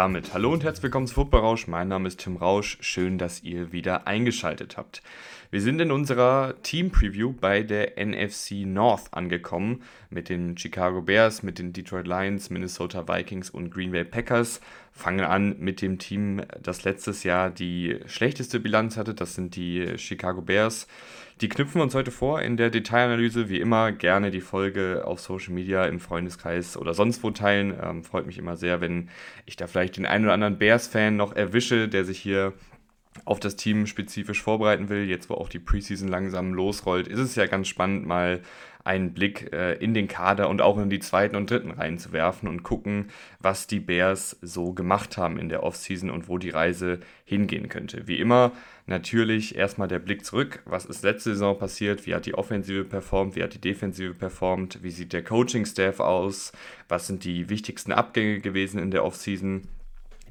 Damit hallo und herzlich willkommen zu Football Rausch. Mein Name ist Tim Rausch. Schön, dass ihr wieder eingeschaltet habt. Wir sind in unserer Team Preview bei der NFC North angekommen mit den Chicago Bears, mit den Detroit Lions, Minnesota Vikings und Green Bay Packers. Fangen an mit dem Team, das letztes Jahr die schlechteste Bilanz hatte. Das sind die Chicago Bears. Die knüpfen wir uns heute vor in der Detailanalyse. Wie immer gerne die Folge auf Social Media, im Freundeskreis oder sonst wo teilen. Ähm, freut mich immer sehr, wenn ich da vielleicht den einen oder anderen Bears-Fan noch erwische, der sich hier auf das Team spezifisch vorbereiten will. Jetzt, wo auch die Preseason langsam losrollt, ist es ja ganz spannend, mal einen Blick äh, in den Kader und auch in die zweiten und dritten Reihen zu werfen und gucken, was die Bears so gemacht haben in der Offseason und wo die Reise hingehen könnte. Wie immer natürlich erstmal der Blick zurück. Was ist letzte Saison passiert? Wie hat die Offensive performt? Wie hat die Defensive performt? Wie sieht der Coaching-Staff aus? Was sind die wichtigsten Abgänge gewesen in der Offseason?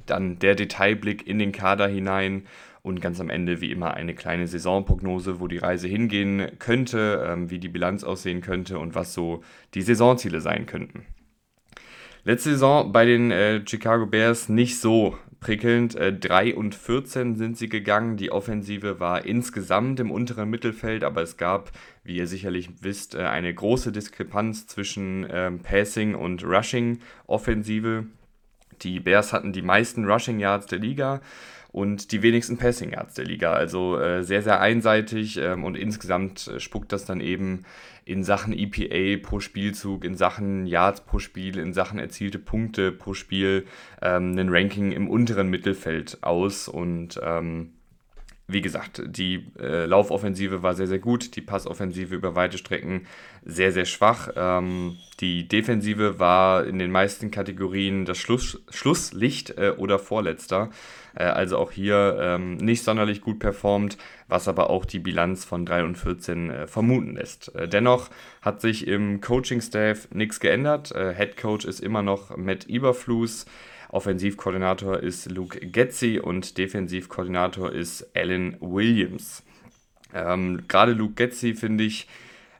Dann der Detailblick in den Kader hinein und ganz am Ende wie immer eine kleine Saisonprognose, wo die Reise hingehen könnte, ähm, wie die Bilanz aussehen könnte und was so die Saisonziele sein könnten. Letzte Saison bei den äh, Chicago Bears nicht so prickelnd. Äh, 3 und 14 sind sie gegangen. Die Offensive war insgesamt im unteren Mittelfeld, aber es gab, wie ihr sicherlich wisst, äh, eine große Diskrepanz zwischen ähm, Passing und Rushing Offensive. Die Bears hatten die meisten Rushing Yards der Liga und die wenigsten Passing Yards der Liga. Also äh, sehr, sehr einseitig ähm, und insgesamt äh, spuckt das dann eben in Sachen EPA pro Spielzug, in Sachen Yards pro Spiel, in Sachen erzielte Punkte pro Spiel ähm, ein Ranking im unteren Mittelfeld aus und ähm, wie gesagt, die äh, Laufoffensive war sehr, sehr gut, die Passoffensive über weite Strecken sehr, sehr schwach. Ähm, die Defensive war in den meisten Kategorien das Schluss, Schlusslicht äh, oder Vorletzter. Äh, also auch hier ähm, nicht sonderlich gut performt, was aber auch die Bilanz von 3 und 14 äh, vermuten lässt. Äh, dennoch hat sich im Coaching-Staff nichts geändert. Äh, Head Coach ist immer noch Matt Eberflus. Offensivkoordinator ist Luke Getzi und Defensivkoordinator ist Alan Williams. Ähm, Gerade Luke Getzi, finde ich,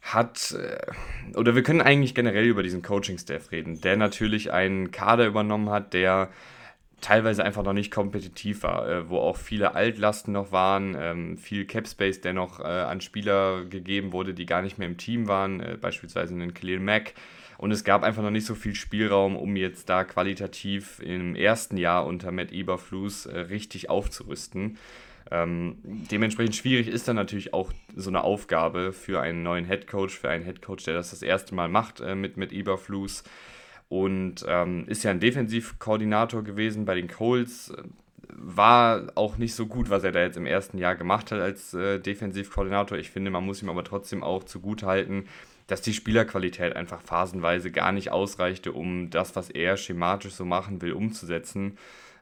hat, äh, oder wir können eigentlich generell über diesen Coaching-Staff reden, der natürlich einen Kader übernommen hat, der teilweise einfach noch nicht kompetitiv war, äh, wo auch viele Altlasten noch waren, ähm, viel Capspace, der noch äh, an Spieler gegeben wurde, die gar nicht mehr im Team waren, äh, beispielsweise einen Khalil Mack, und es gab einfach noch nicht so viel Spielraum, um jetzt da qualitativ im ersten Jahr unter Matt Eberflus äh, richtig aufzurüsten. Ähm, dementsprechend schwierig ist dann natürlich auch so eine Aufgabe für einen neuen Headcoach, für einen Headcoach, der das das erste Mal macht äh, mit, mit Eberflus. Und ähm, ist ja ein Defensivkoordinator gewesen bei den Colts. War auch nicht so gut, was er da jetzt im ersten Jahr gemacht hat als äh, Defensivkoordinator. Ich finde, man muss ihm aber trotzdem auch zugutehalten, dass die Spielerqualität einfach phasenweise gar nicht ausreichte, um das, was er schematisch so machen will, umzusetzen.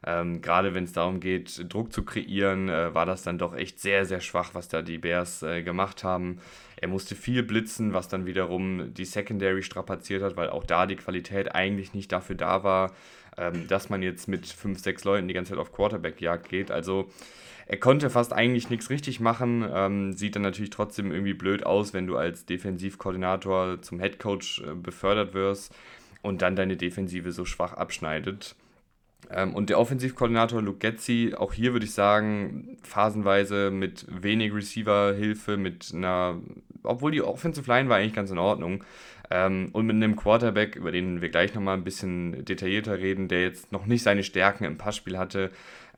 Ähm, Gerade wenn es darum geht, Druck zu kreieren, äh, war das dann doch echt sehr, sehr schwach, was da die Bears äh, gemacht haben. Er musste viel blitzen, was dann wiederum die Secondary strapaziert hat, weil auch da die Qualität eigentlich nicht dafür da war, ähm, dass man jetzt mit fünf, sechs Leuten die ganze Zeit auf Quarterback-Jagd geht. Also er konnte fast eigentlich nichts richtig machen, ähm, sieht dann natürlich trotzdem irgendwie blöd aus, wenn du als Defensivkoordinator zum Headcoach äh, befördert wirst und dann deine Defensive so schwach abschneidet. Ähm, und der Offensivkoordinator Luke Getzi, auch hier würde ich sagen, phasenweise mit wenig Receiver-Hilfe, mit einer, obwohl die Offensive Line war eigentlich ganz in Ordnung, ähm, und mit einem Quarterback, über den wir gleich nochmal ein bisschen detaillierter reden, der jetzt noch nicht seine Stärken im Passspiel hatte,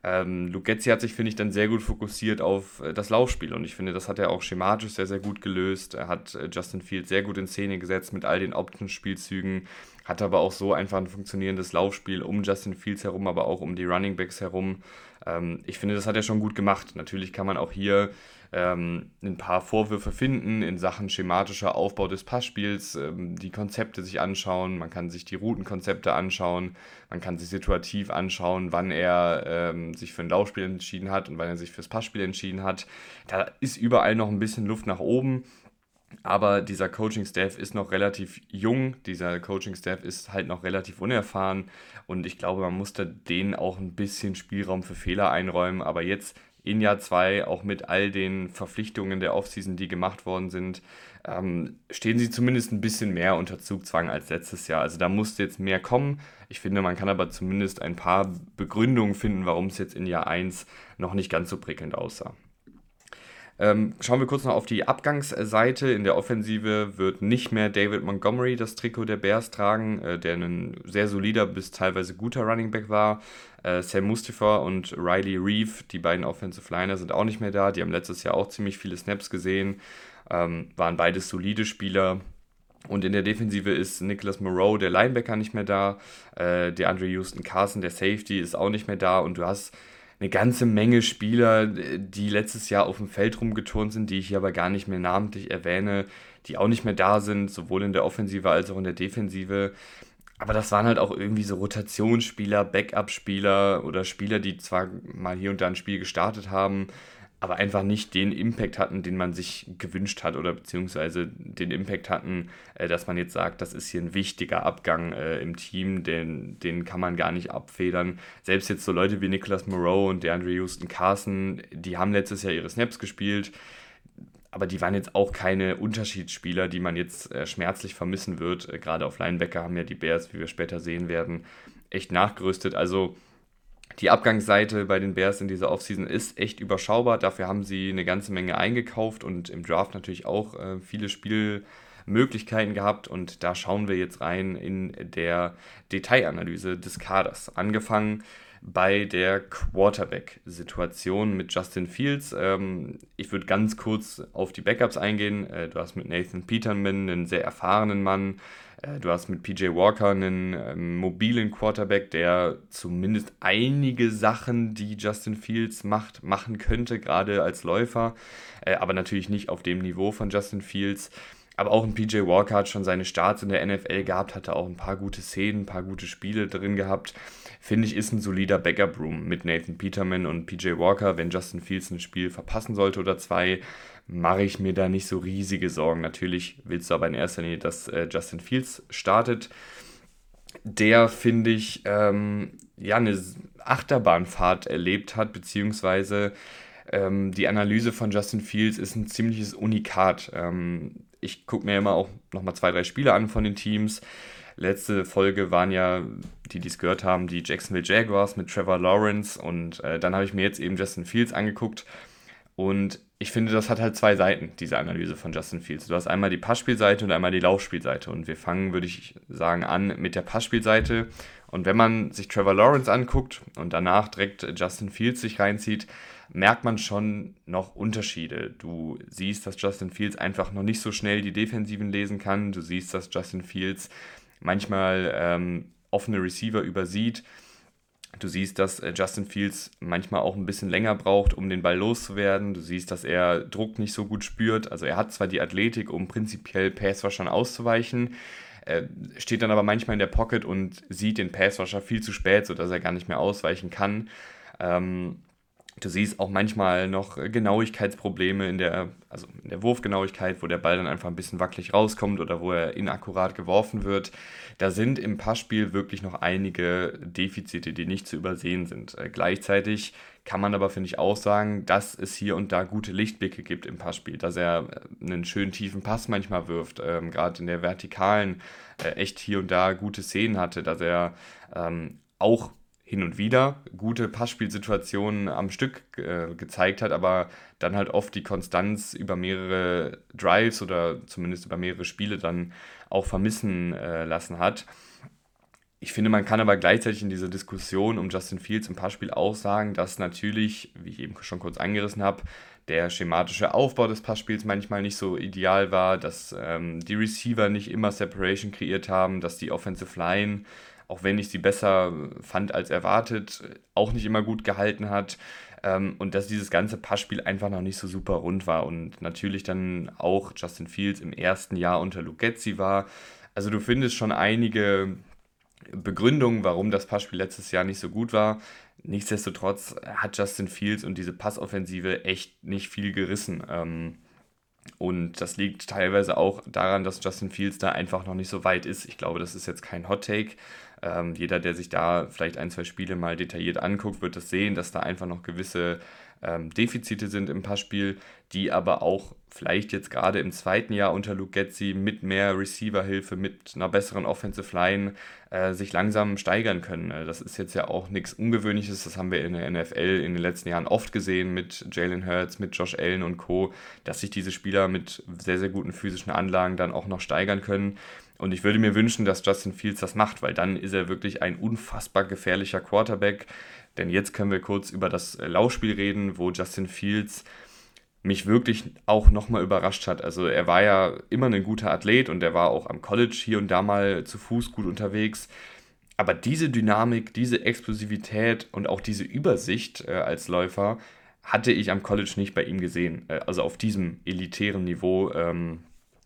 ähm, Lugetzi hat sich, finde ich, dann sehr gut fokussiert auf äh, das Laufspiel. Und ich finde, das hat er auch schematisch sehr, sehr gut gelöst. Er hat äh, Justin Fields sehr gut in Szene gesetzt mit all den Option-Spielzügen, hat aber auch so einfach ein funktionierendes Laufspiel um Justin Fields herum, aber auch um die Running Backs herum. Ähm, ich finde, das hat er schon gut gemacht. Natürlich kann man auch hier ähm, ein paar Vorwürfe finden in Sachen schematischer Aufbau des Passspiels, ähm, die Konzepte sich anschauen, man kann sich die Routenkonzepte anschauen, man kann sich situativ anschauen, wann er ähm, sich für ein Laufspiel entschieden hat und wann er sich fürs Passspiel entschieden hat. Da ist überall noch ein bisschen Luft nach oben. Aber dieser Coaching-Staff ist noch relativ jung, dieser Coaching-Staff ist halt noch relativ unerfahren und ich glaube, man musste denen auch ein bisschen Spielraum für Fehler einräumen. Aber jetzt in Jahr 2, auch mit all den Verpflichtungen der Offseason, die gemacht worden sind, ähm, stehen sie zumindest ein bisschen mehr unter Zugzwang als letztes Jahr. Also da musste jetzt mehr kommen. Ich finde, man kann aber zumindest ein paar Begründungen finden, warum es jetzt in Jahr 1 noch nicht ganz so prickelnd aussah. Ähm, schauen wir kurz noch auf die Abgangsseite. In der Offensive wird nicht mehr David Montgomery das Trikot der Bears tragen, äh, der ein sehr solider bis teilweise guter Running Back war. Äh, Sam Mustafa und Riley Reeve, die beiden Offensive Liner, sind auch nicht mehr da. Die haben letztes Jahr auch ziemlich viele Snaps gesehen, ähm, waren beides solide Spieler. Und in der Defensive ist Nicholas Moreau, der Linebacker, nicht mehr da. Äh, der Andre Houston Carson, der Safety, ist auch nicht mehr da. Und du hast eine ganze Menge Spieler, die letztes Jahr auf dem Feld rumgeturnt sind, die ich hier aber gar nicht mehr namentlich erwähne, die auch nicht mehr da sind, sowohl in der Offensive als auch in der Defensive. Aber das waren halt auch irgendwie so Rotationsspieler, Backup-Spieler oder Spieler, die zwar mal hier und da ein Spiel gestartet haben, aber einfach nicht den Impact hatten, den man sich gewünscht hat oder beziehungsweise den Impact hatten, äh, dass man jetzt sagt, das ist hier ein wichtiger Abgang äh, im Team, den, den kann man gar nicht abfedern. Selbst jetzt so Leute wie Nicholas Moreau und DeAndre Houston Carson, die haben letztes Jahr ihre Snaps gespielt, aber die waren jetzt auch keine Unterschiedsspieler, die man jetzt äh, schmerzlich vermissen wird. Gerade auf Linebacker haben ja die Bears, wie wir später sehen werden, echt nachgerüstet. Also die Abgangsseite bei den Bears in dieser Offseason ist echt überschaubar. Dafür haben sie eine ganze Menge eingekauft und im Draft natürlich auch äh, viele Spielmöglichkeiten gehabt. Und da schauen wir jetzt rein in der Detailanalyse des Kaders. Angefangen bei der Quarterback-Situation mit Justin Fields. Ähm, ich würde ganz kurz auf die Backups eingehen. Äh, du hast mit Nathan Peterman einen sehr erfahrenen Mann. Äh, du hast mit PJ Walker einen ähm, mobilen Quarterback, der zumindest einige Sachen, die Justin Fields macht, machen könnte, gerade als Läufer. Äh, aber natürlich nicht auf dem Niveau von Justin Fields. Aber auch ein PJ Walker hat schon seine Starts in der NFL gehabt, hatte auch ein paar gute Szenen, ein paar gute Spiele drin gehabt finde ich, ist ein solider Backup-Room mit Nathan Peterman und PJ Walker. Wenn Justin Fields ein Spiel verpassen sollte oder zwei, mache ich mir da nicht so riesige Sorgen. Natürlich willst du aber in erster Linie, dass äh, Justin Fields startet. Der, finde ich, ähm, ja, eine Achterbahnfahrt erlebt hat, beziehungsweise ähm, die Analyse von Justin Fields ist ein ziemliches Unikat. Ähm, ich gucke mir immer auch nochmal zwei, drei Spiele an von den Teams. Letzte Folge waren ja, die dies gehört haben, die Jacksonville Jaguars mit Trevor Lawrence und äh, dann habe ich mir jetzt eben Justin Fields angeguckt und ich finde, das hat halt zwei Seiten, diese Analyse von Justin Fields. Du hast einmal die Passspielseite und einmal die Laufspielseite und wir fangen, würde ich sagen, an mit der Passspielseite und wenn man sich Trevor Lawrence anguckt und danach direkt Justin Fields sich reinzieht, merkt man schon noch Unterschiede. Du siehst, dass Justin Fields einfach noch nicht so schnell die Defensiven lesen kann. Du siehst, dass Justin Fields manchmal ähm, offene Receiver übersieht. Du siehst, dass äh, Justin Fields manchmal auch ein bisschen länger braucht, um den Ball loszuwerden. Du siehst, dass er Druck nicht so gut spürt. Also er hat zwar die Athletik, um prinzipiell Passwaschern auszuweichen, äh, steht dann aber manchmal in der Pocket und sieht den Passwasher viel zu spät, sodass er gar nicht mehr ausweichen kann. Ähm, Du siehst auch manchmal noch Genauigkeitsprobleme in der, also in der Wurfgenauigkeit, wo der Ball dann einfach ein bisschen wackelig rauskommt oder wo er inakkurat geworfen wird. Da sind im Passspiel wirklich noch einige Defizite, die nicht zu übersehen sind. Äh, gleichzeitig kann man aber, finde ich, auch sagen, dass es hier und da gute Lichtblicke gibt im Passspiel, dass er äh, einen schönen tiefen Pass manchmal wirft, ähm, gerade in der Vertikalen äh, echt hier und da gute Szenen hatte, dass er ähm, auch hin und wieder gute Passspielsituationen am Stück äh, gezeigt hat, aber dann halt oft die Konstanz über mehrere Drives oder zumindest über mehrere Spiele dann auch vermissen äh, lassen hat. Ich finde, man kann aber gleichzeitig in dieser Diskussion um Justin Fields im Passspiel auch sagen, dass natürlich, wie ich eben schon kurz angerissen habe, der schematische Aufbau des Passspiels manchmal nicht so ideal war, dass ähm, die Receiver nicht immer Separation kreiert haben, dass die Offensive Line auch wenn ich sie besser fand als erwartet, auch nicht immer gut gehalten hat. Ähm, und dass dieses ganze Passspiel einfach noch nicht so super rund war. Und natürlich dann auch Justin Fields im ersten Jahr unter Lugetzi war. Also du findest schon einige Begründungen, warum das Passspiel letztes Jahr nicht so gut war. Nichtsdestotrotz hat Justin Fields und diese Passoffensive echt nicht viel gerissen. Ähm, und das liegt teilweise auch daran, dass Justin Fields da einfach noch nicht so weit ist. Ich glaube, das ist jetzt kein Hot Take. Ähm, jeder, der sich da vielleicht ein, zwei Spiele mal detailliert anguckt, wird das sehen, dass da einfach noch gewisse ähm, Defizite sind im Passspiel, die aber auch vielleicht jetzt gerade im zweiten Jahr unter Luke Getzi mit mehr Receiver-Hilfe, mit einer besseren Offensive Line äh, sich langsam steigern können. Äh, das ist jetzt ja auch nichts Ungewöhnliches, das haben wir in der NFL in den letzten Jahren oft gesehen mit Jalen Hurts, mit Josh Allen und Co., dass sich diese Spieler mit sehr, sehr guten physischen Anlagen dann auch noch steigern können. Und ich würde mir wünschen, dass Justin Fields das macht, weil dann ist er wirklich ein unfassbar gefährlicher Quarterback. Denn jetzt können wir kurz über das Laufspiel reden, wo Justin Fields mich wirklich auch nochmal überrascht hat. Also er war ja immer ein guter Athlet und er war auch am College hier und da mal zu Fuß gut unterwegs. Aber diese Dynamik, diese Explosivität und auch diese Übersicht äh, als Läufer hatte ich am College nicht bei ihm gesehen. Äh, also auf diesem elitären Niveau. Ähm,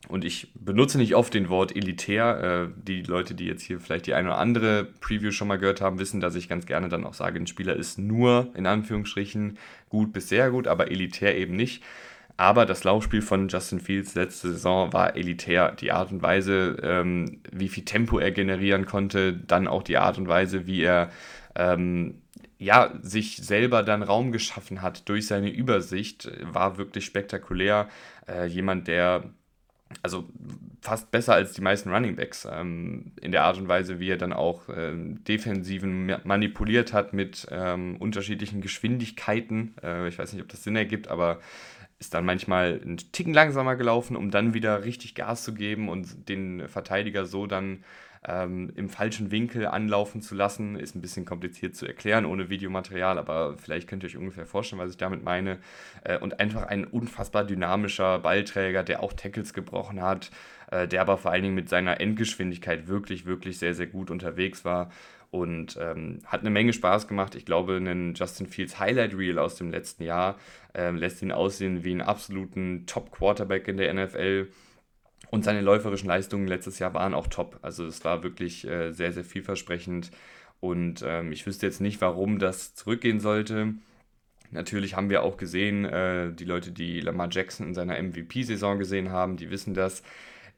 und ich benutze nicht oft den Wort elitär. Äh, die Leute, die jetzt hier vielleicht die eine oder andere Preview schon mal gehört haben, wissen, dass ich ganz gerne dann auch sage, ein Spieler ist nur in Anführungsstrichen gut bis sehr gut, aber elitär eben nicht. Aber das Laufspiel von Justin Fields letzte Saison war elitär. Die Art und Weise, ähm, wie viel Tempo er generieren konnte, dann auch die Art und Weise, wie er ähm, ja, sich selber dann Raum geschaffen hat durch seine Übersicht, war wirklich spektakulär. Äh, jemand, der also fast besser als die meisten Running Backs ähm, in der Art und Weise, wie er dann auch ähm, Defensiven manipuliert hat mit ähm, unterschiedlichen Geschwindigkeiten. Äh, ich weiß nicht, ob das Sinn ergibt, aber ist dann manchmal einen Ticken langsamer gelaufen, um dann wieder richtig Gas zu geben und den Verteidiger so dann ähm, im falschen Winkel anlaufen zu lassen, ist ein bisschen kompliziert zu erklären ohne Videomaterial, aber vielleicht könnt ihr euch ungefähr vorstellen, was ich damit meine. Äh, und einfach ein unfassbar dynamischer Ballträger, der auch Tackles gebrochen hat, äh, der aber vor allen Dingen mit seiner Endgeschwindigkeit wirklich, wirklich sehr, sehr gut unterwegs war und ähm, hat eine Menge Spaß gemacht. Ich glaube, ein Justin Fields Highlight Reel aus dem letzten Jahr äh, lässt ihn aussehen wie einen absoluten Top-Quarterback in der NFL. Und seine läuferischen Leistungen letztes Jahr waren auch top. Also es war wirklich äh, sehr, sehr vielversprechend. Und ähm, ich wüsste jetzt nicht, warum das zurückgehen sollte. Natürlich haben wir auch gesehen, äh, die Leute, die Lamar Jackson in seiner MVP-Saison gesehen haben, die wissen das.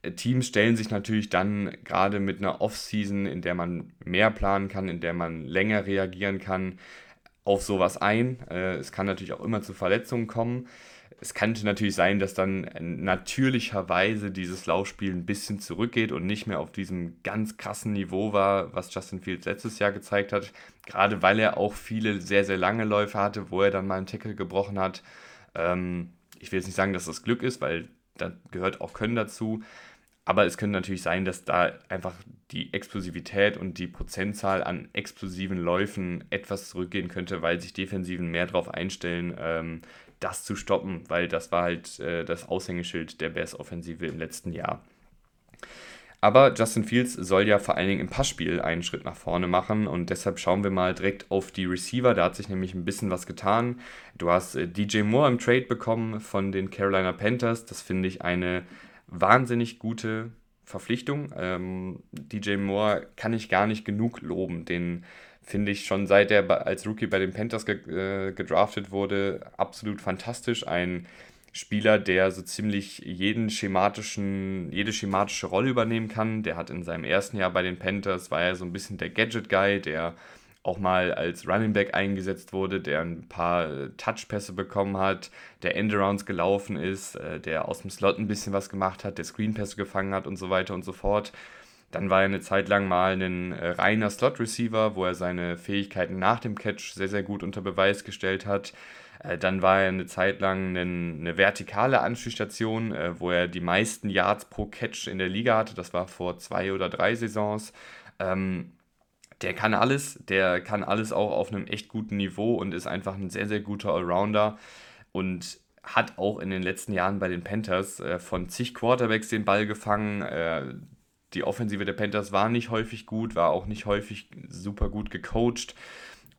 Äh, Teams stellen sich natürlich dann gerade mit einer Off-Season, in der man mehr planen kann, in der man länger reagieren kann, auf sowas ein. Äh, es kann natürlich auch immer zu Verletzungen kommen es könnte natürlich sein, dass dann natürlicherweise dieses Laufspiel ein bisschen zurückgeht und nicht mehr auf diesem ganz krassen Niveau war, was Justin Fields letztes Jahr gezeigt hat. Gerade weil er auch viele sehr, sehr lange Läufe hatte, wo er dann mal einen Tackle gebrochen hat. Ähm, ich will jetzt nicht sagen, dass das Glück ist, weil da gehört auch Können dazu. Aber es könnte natürlich sein, dass da einfach die Explosivität und die Prozentzahl an explosiven Läufen etwas zurückgehen könnte, weil sich Defensiven mehr darauf einstellen, ähm, das zu stoppen, weil das war halt äh, das Aushängeschild der Bears-Offensive im letzten Jahr. Aber Justin Fields soll ja vor allen Dingen im Passspiel einen Schritt nach vorne machen und deshalb schauen wir mal direkt auf die Receiver. Da hat sich nämlich ein bisschen was getan. Du hast äh, DJ Moore im Trade bekommen von den Carolina Panthers. Das finde ich eine wahnsinnig gute Verpflichtung. Ähm, DJ Moore kann ich gar nicht genug loben. Den finde ich schon seit er als Rookie bei den Panthers ge äh, gedraftet wurde, absolut fantastisch. Ein Spieler, der so ziemlich jeden schematischen, jede schematische Rolle übernehmen kann. Der hat in seinem ersten Jahr bei den Panthers, war er so ein bisschen der Gadget-Guy, der auch mal als Running Back eingesetzt wurde, der ein paar äh, Touchpässe bekommen hat, der Endarounds gelaufen ist, äh, der aus dem Slot ein bisschen was gemacht hat, der Screenpässe gefangen hat und so weiter und so fort. Dann war er eine Zeit lang mal ein äh, reiner Slot-Receiver, wo er seine Fähigkeiten nach dem Catch sehr, sehr gut unter Beweis gestellt hat. Dann war er eine Zeit lang eine, vertikale Anspielstation, wo er die meisten Yards pro Catch in der Liga hatte. Das war vor zwei oder drei Saisons. Ähm, der kann alles, der kann alles auch auf einem echt guten Niveau und ist einfach ein sehr, sehr guter Allrounder und hat auch in den letzten Jahren bei den Panthers äh, von zig Quarterbacks den Ball gefangen. Äh, die Offensive der Panthers war nicht häufig gut, war auch nicht häufig super gut gecoacht.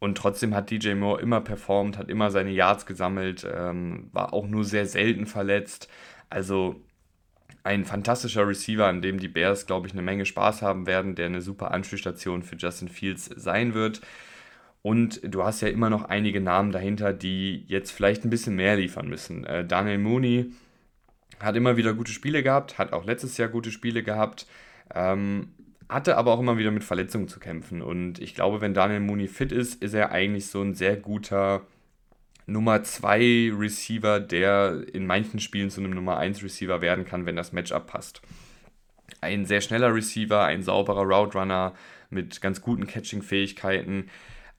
Und trotzdem hat DJ Moore immer performt, hat immer seine Yards gesammelt, ähm, war auch nur sehr selten verletzt. Also ein fantastischer Receiver, an dem die Bears, glaube ich, eine Menge Spaß haben werden, der eine super Anspielstation für Justin Fields sein wird. Und du hast ja immer noch einige Namen dahinter, die jetzt vielleicht ein bisschen mehr liefern müssen. Äh, Daniel Mooney hat immer wieder gute Spiele gehabt, hat auch letztes Jahr gute Spiele gehabt. Ähm, hatte aber auch immer wieder mit Verletzungen zu kämpfen. Und ich glaube, wenn Daniel Mooney fit ist, ist er eigentlich so ein sehr guter Nummer 2 Receiver, der in manchen Spielen zu einem Nummer 1 Receiver werden kann, wenn das Matchup passt. Ein sehr schneller Receiver, ein sauberer Route Runner mit ganz guten Catching-Fähigkeiten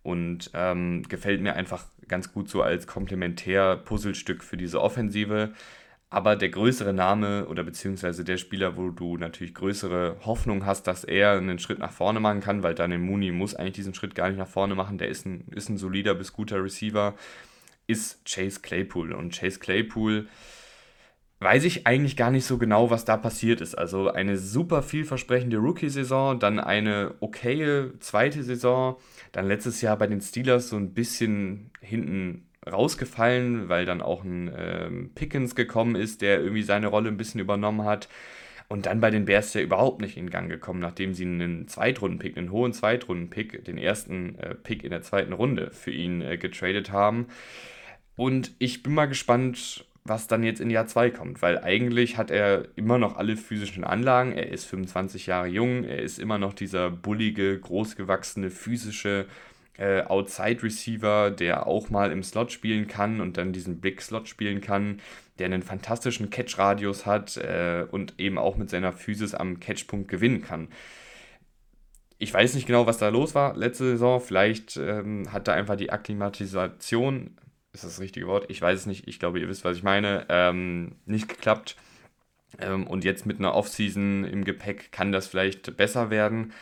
und ähm, gefällt mir einfach ganz gut so als Komplementär-Puzzlestück für diese Offensive. Aber der größere Name oder beziehungsweise der Spieler, wo du natürlich größere Hoffnung hast, dass er einen Schritt nach vorne machen kann, weil Daniel Mooney muss eigentlich diesen Schritt gar nicht nach vorne machen, der ist ein, ist ein solider bis guter Receiver, ist Chase Claypool. Und Chase Claypool weiß ich eigentlich gar nicht so genau, was da passiert ist. Also eine super vielversprechende Rookie-Saison, dann eine okaye zweite Saison, dann letztes Jahr bei den Steelers so ein bisschen hinten rausgefallen, weil dann auch ein ähm, Pickens gekommen ist, der irgendwie seine Rolle ein bisschen übernommen hat. Und dann bei den Bears ja überhaupt nicht in Gang gekommen, nachdem sie einen Zweitrunden-Pick, einen hohen Zweitrunden-Pick, den ersten äh, Pick in der zweiten Runde für ihn äh, getradet haben. Und ich bin mal gespannt, was dann jetzt in Jahr 2 kommt, weil eigentlich hat er immer noch alle physischen Anlagen. Er ist 25 Jahre jung, er ist immer noch dieser bullige, großgewachsene, physische äh, Outside Receiver, der auch mal im Slot spielen kann und dann diesen Big Slot spielen kann, der einen fantastischen Catch-Radius hat äh, und eben auch mit seiner Physis am Catchpunkt gewinnen kann. Ich weiß nicht genau, was da los war letzte Saison. Vielleicht ähm, hat da einfach die Akklimatisation, ist das das richtige Wort? Ich weiß es nicht. Ich glaube, ihr wisst, was ich meine. Ähm, nicht geklappt. Ähm, und jetzt mit einer Offseason im Gepäck kann das vielleicht besser werden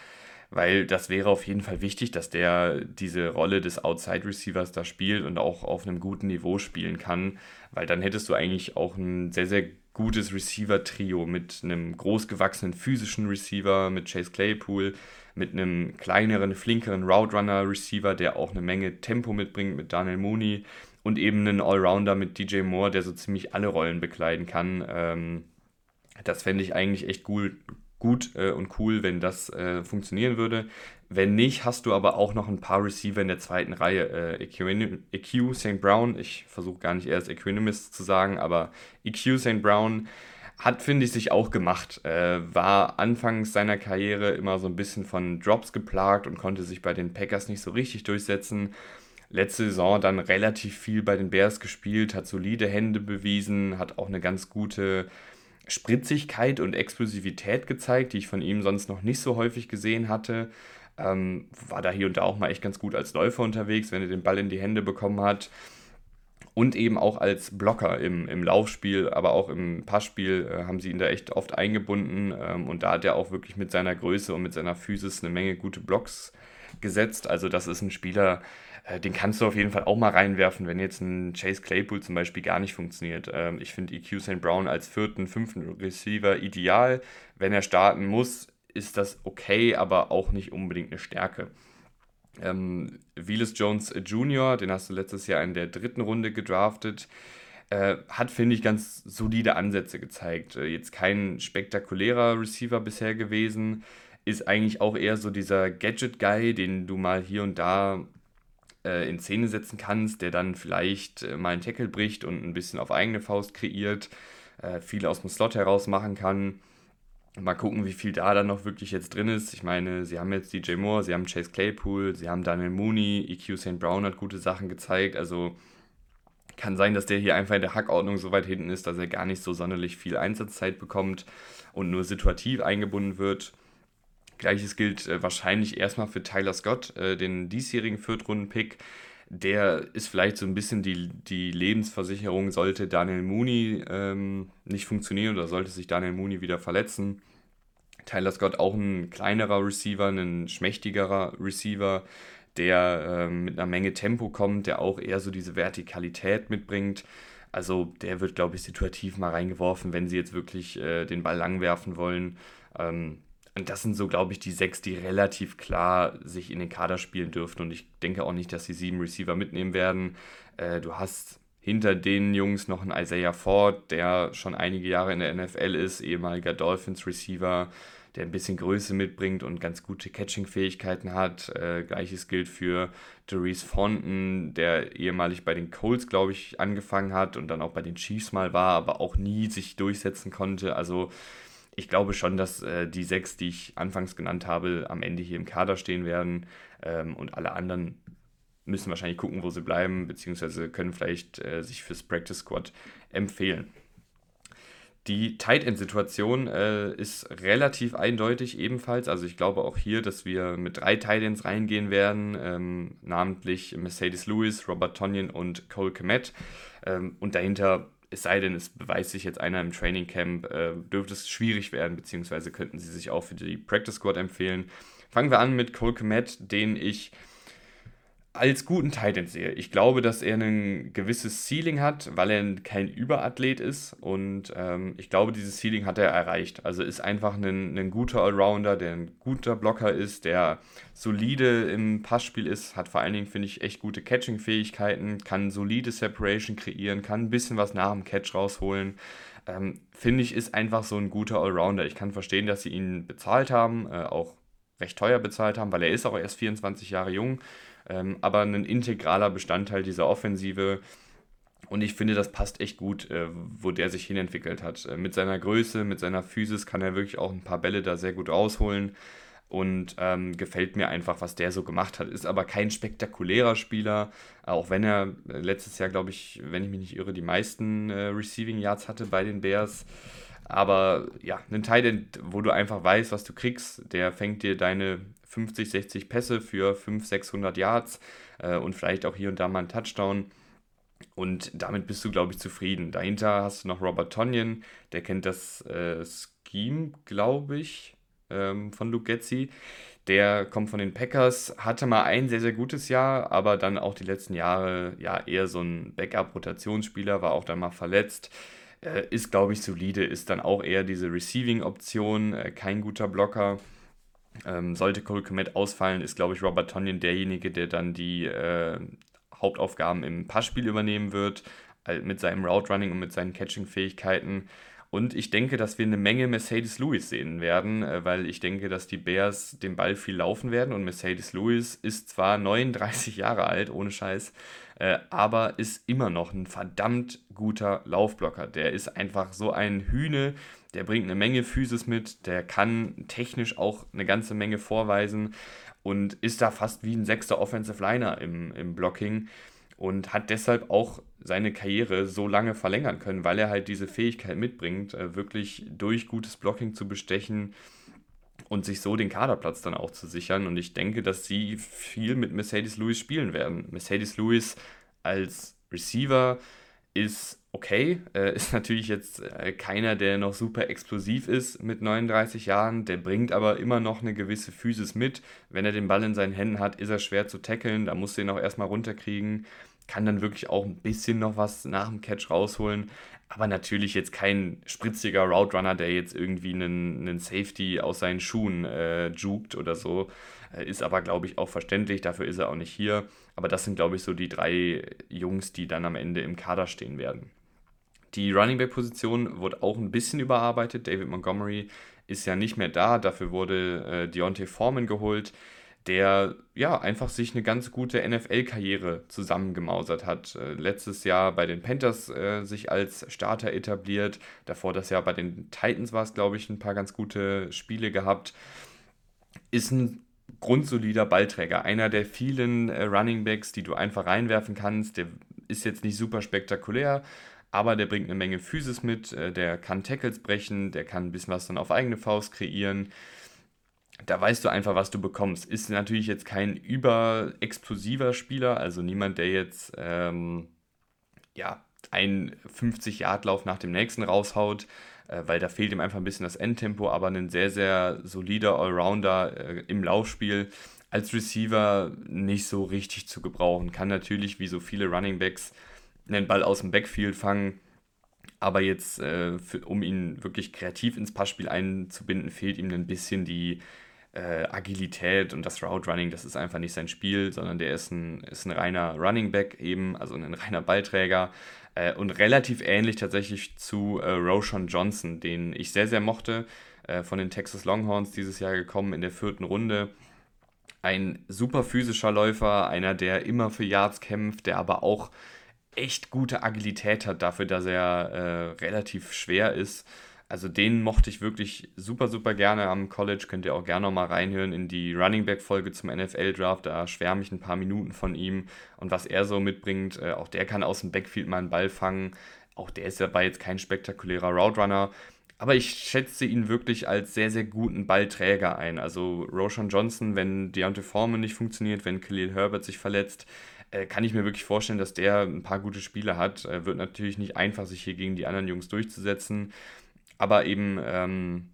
weil das wäre auf jeden Fall wichtig, dass der diese Rolle des Outside Receivers da spielt und auch auf einem guten Niveau spielen kann, weil dann hättest du eigentlich auch ein sehr, sehr gutes Receiver-Trio mit einem großgewachsenen physischen Receiver, mit Chase Claypool, mit einem kleineren, flinkeren Route Runner Receiver, der auch eine Menge Tempo mitbringt mit Daniel Mooney und eben einen Allrounder mit DJ Moore, der so ziemlich alle Rollen bekleiden kann. Ähm, das fände ich eigentlich echt cool, gut äh, und cool, wenn das äh, funktionieren würde. Wenn nicht, hast du aber auch noch ein paar Receiver in der zweiten Reihe. Äh, EQ, EQ St. Brown, ich versuche gar nicht erst Equanimous zu sagen, aber EQ St. Brown hat, finde ich, sich auch gemacht. Äh, war anfangs seiner Karriere immer so ein bisschen von Drops geplagt und konnte sich bei den Packers nicht so richtig durchsetzen. Letzte Saison dann relativ viel bei den Bears gespielt, hat solide Hände bewiesen, hat auch eine ganz gute Spritzigkeit und Explosivität gezeigt, die ich von ihm sonst noch nicht so häufig gesehen hatte. Ähm, war da hier und da auch mal echt ganz gut als Läufer unterwegs, wenn er den Ball in die Hände bekommen hat. Und eben auch als Blocker im, im Laufspiel, aber auch im Passspiel äh, haben sie ihn da echt oft eingebunden. Ähm, und da hat er auch wirklich mit seiner Größe und mit seiner Physis eine Menge gute Blocks gesetzt. Also das ist ein Spieler, äh, den kannst du auf jeden Fall auch mal reinwerfen, wenn jetzt ein Chase Claypool zum Beispiel gar nicht funktioniert. Ähm, ich finde EQ St. Brown als vierten, fünften Receiver ideal. Wenn er starten muss, ist das okay, aber auch nicht unbedingt eine Stärke. Ähm, Willis Jones Jr., den hast du letztes Jahr in der dritten Runde gedraftet, äh, hat, finde ich, ganz solide Ansätze gezeigt. Äh, jetzt kein spektakulärer Receiver bisher gewesen, ist eigentlich auch eher so dieser Gadget-Guy, den du mal hier und da äh, in Szene setzen kannst, der dann vielleicht äh, mal einen Tackle bricht und ein bisschen auf eigene Faust kreiert, äh, viel aus dem Slot heraus machen kann. Mal gucken, wie viel da dann noch wirklich jetzt drin ist. Ich meine, sie haben jetzt DJ Moore, sie haben Chase Claypool, sie haben Daniel Mooney, EQ St. Brown hat gute Sachen gezeigt. Also kann sein, dass der hier einfach in der Hackordnung so weit hinten ist, dass er gar nicht so sonderlich viel Einsatzzeit bekommt und nur situativ eingebunden wird. Gleiches gilt äh, wahrscheinlich erstmal für Tyler Scott, äh, den diesjährigen Viertrunden-Pick. Der ist vielleicht so ein bisschen die, die Lebensversicherung, sollte Daniel Mooney ähm, nicht funktionieren oder sollte sich Daniel Mooney wieder verletzen. Tyler Scott auch ein kleinerer Receiver, ein schmächtigerer Receiver, der ähm, mit einer Menge Tempo kommt, der auch eher so diese Vertikalität mitbringt. Also der wird, glaube ich, situativ mal reingeworfen, wenn sie jetzt wirklich äh, den Ball lang werfen wollen. Ähm, und das sind so, glaube ich, die sechs, die relativ klar sich in den Kader spielen dürften. Und ich denke auch nicht, dass sie sieben Receiver mitnehmen werden. Äh, du hast hinter den Jungs noch einen Isaiah Ford, der schon einige Jahre in der NFL ist, ehemaliger Dolphins-Receiver, der ein bisschen Größe mitbringt und ganz gute Catching-Fähigkeiten hat. Äh, Gleiches gilt für Doris Fonten, der ehemalig bei den Colts, glaube ich, angefangen hat und dann auch bei den Chiefs mal war, aber auch nie sich durchsetzen konnte. Also ich glaube schon, dass äh, die sechs, die ich anfangs genannt habe, am Ende hier im Kader stehen werden ähm, und alle anderen müssen wahrscheinlich gucken, wo sie bleiben, beziehungsweise können vielleicht äh, sich fürs Practice Squad empfehlen. Die Tight End Situation äh, ist relativ eindeutig ebenfalls. Also ich glaube auch hier, dass wir mit drei Tight Ends reingehen werden, ähm, namentlich Mercedes Lewis, Robert Tonyan und Cole Komet. Ähm, und dahinter es sei denn, es beweist sich jetzt einer im Training Camp, äh, dürfte es schwierig werden, beziehungsweise könnten sie sich auch für die Practice Squad empfehlen. Fangen wir an mit Cole Komet, den ich als guten Titan sehe. Ich glaube, dass er ein gewisses Ceiling hat, weil er kein Überathlet ist und ähm, ich glaube, dieses Ceiling hat er erreicht. Also ist einfach ein, ein guter Allrounder, der ein guter Blocker ist, der solide im Passspiel ist, hat vor allen Dingen, finde ich, echt gute Catching-Fähigkeiten, kann solide Separation kreieren, kann ein bisschen was nach dem Catch rausholen. Ähm, finde ich, ist einfach so ein guter Allrounder. Ich kann verstehen, dass sie ihn bezahlt haben, äh, auch recht teuer bezahlt haben, weil er ist auch erst 24 Jahre jung ähm, aber ein integraler Bestandteil dieser Offensive. Und ich finde, das passt echt gut, äh, wo der sich hinentwickelt hat. Äh, mit seiner Größe, mit seiner Physis kann er wirklich auch ein paar Bälle da sehr gut rausholen. Und ähm, gefällt mir einfach, was der so gemacht hat. Ist aber kein spektakulärer Spieler, auch wenn er äh, letztes Jahr, glaube ich, wenn ich mich nicht irre, die meisten äh, Receiving Yards hatte bei den Bears. Aber ja, ein Teil, wo du einfach weißt, was du kriegst, der fängt dir deine 50, 60 Pässe für 500, 600 Yards äh, und vielleicht auch hier und da mal einen Touchdown. Und damit bist du, glaube ich, zufrieden. Dahinter hast du noch Robert Tonyan, der kennt das äh, Scheme, glaube ich, ähm, von Luke Getzi. Der kommt von den Packers, hatte mal ein sehr, sehr gutes Jahr, aber dann auch die letzten Jahre ja eher so ein Backup-Rotationsspieler, war auch dann mal verletzt. Äh, ist, glaube ich, solide, ist dann auch eher diese Receiving-Option, äh, kein guter Blocker. Ähm, sollte Cole Komet ausfallen, ist, glaube ich, Robert Tonyan derjenige, der dann die äh, Hauptaufgaben im Passspiel übernehmen wird, mit seinem Route Running und mit seinen Catching-Fähigkeiten. Und ich denke, dass wir eine Menge Mercedes Lewis sehen werden, äh, weil ich denke, dass die Bears den Ball viel laufen werden. Und Mercedes Lewis ist zwar 39 Jahre alt, ohne Scheiß, äh, aber ist immer noch ein verdammt guter Laufblocker. Der ist einfach so ein Hühne, der bringt eine Menge Physis mit, der kann technisch auch eine ganze Menge vorweisen und ist da fast wie ein sechster Offensive Liner im, im Blocking und hat deshalb auch seine Karriere so lange verlängern können, weil er halt diese Fähigkeit mitbringt, äh, wirklich durch gutes Blocking zu bestechen und sich so den Kaderplatz dann auch zu sichern. Und ich denke, dass sie viel mit Mercedes Lewis spielen werden. Mercedes Lewis als Receiver ist okay, äh, ist natürlich jetzt äh, keiner, der noch super explosiv ist mit 39 Jahren, der bringt aber immer noch eine gewisse Physis mit. Wenn er den Ball in seinen Händen hat, ist er schwer zu tackeln, da muss er ihn auch erstmal runterkriegen, kann dann wirklich auch ein bisschen noch was nach dem Catch rausholen, aber natürlich jetzt kein spritziger Route Runner, der jetzt irgendwie einen, einen Safety aus seinen Schuhen äh, jukt oder so. Äh, ist aber, glaube ich, auch verständlich, dafür ist er auch nicht hier. Aber das sind, glaube ich, so die drei Jungs, die dann am Ende im Kader stehen werden. Die Running Back Position wurde auch ein bisschen überarbeitet. David Montgomery ist ja nicht mehr da. Dafür wurde äh, Deontay Foreman geholt, der ja einfach sich eine ganz gute NFL-Karriere zusammengemausert hat. Äh, letztes Jahr bei den Panthers äh, sich als Starter etabliert. Davor das Jahr bei den Titans war es, glaube ich, ein paar ganz gute Spiele gehabt. Ist ein grundsolider Ballträger. Einer der vielen äh, Running Backs, die du einfach reinwerfen kannst. Der ist jetzt nicht super spektakulär, aber der bringt eine Menge Physis mit, äh, der kann Tackles brechen, der kann ein bisschen was dann auf eigene Faust kreieren. Da weißt du einfach, was du bekommst. Ist natürlich jetzt kein überexplosiver Spieler, also niemand, der jetzt ähm, ja, einen 50-Yard-Lauf nach dem nächsten raushaut, äh, weil da fehlt ihm einfach ein bisschen das Endtempo, aber ein sehr, sehr solider Allrounder äh, im Laufspiel. Als Receiver nicht so richtig zu gebrauchen. Kann natürlich, wie so viele Running Backs, einen Ball aus dem Backfield fangen. Aber jetzt, äh, für, um ihn wirklich kreativ ins Passspiel einzubinden, fehlt ihm ein bisschen die äh, Agilität und das Route Running. Das ist einfach nicht sein Spiel, sondern der ist ein, ist ein reiner Running Back eben, also ein reiner Ballträger. Äh, und relativ ähnlich tatsächlich zu äh, Roshan Johnson, den ich sehr, sehr mochte, äh, von den Texas Longhorns dieses Jahr gekommen in der vierten Runde. Ein super physischer Läufer, einer, der immer für Yards kämpft, der aber auch echt gute Agilität hat dafür, dass er äh, relativ schwer ist. Also den mochte ich wirklich super, super gerne am College. Könnt ihr auch gerne mal reinhören in die Running Back Folge zum NFL Draft. Da schwärme ich ein paar Minuten von ihm und was er so mitbringt. Äh, auch der kann aus dem Backfield mal einen Ball fangen. Auch der ist dabei jetzt kein spektakulärer Route. Aber ich schätze ihn wirklich als sehr, sehr guten Ballträger ein. Also Roshan Johnson, wenn Deontay Foreman nicht funktioniert, wenn Khalil Herbert sich verletzt, äh, kann ich mir wirklich vorstellen, dass der ein paar gute Spiele hat. Äh, wird natürlich nicht einfach, sich hier gegen die anderen Jungs durchzusetzen. Aber eben ähm,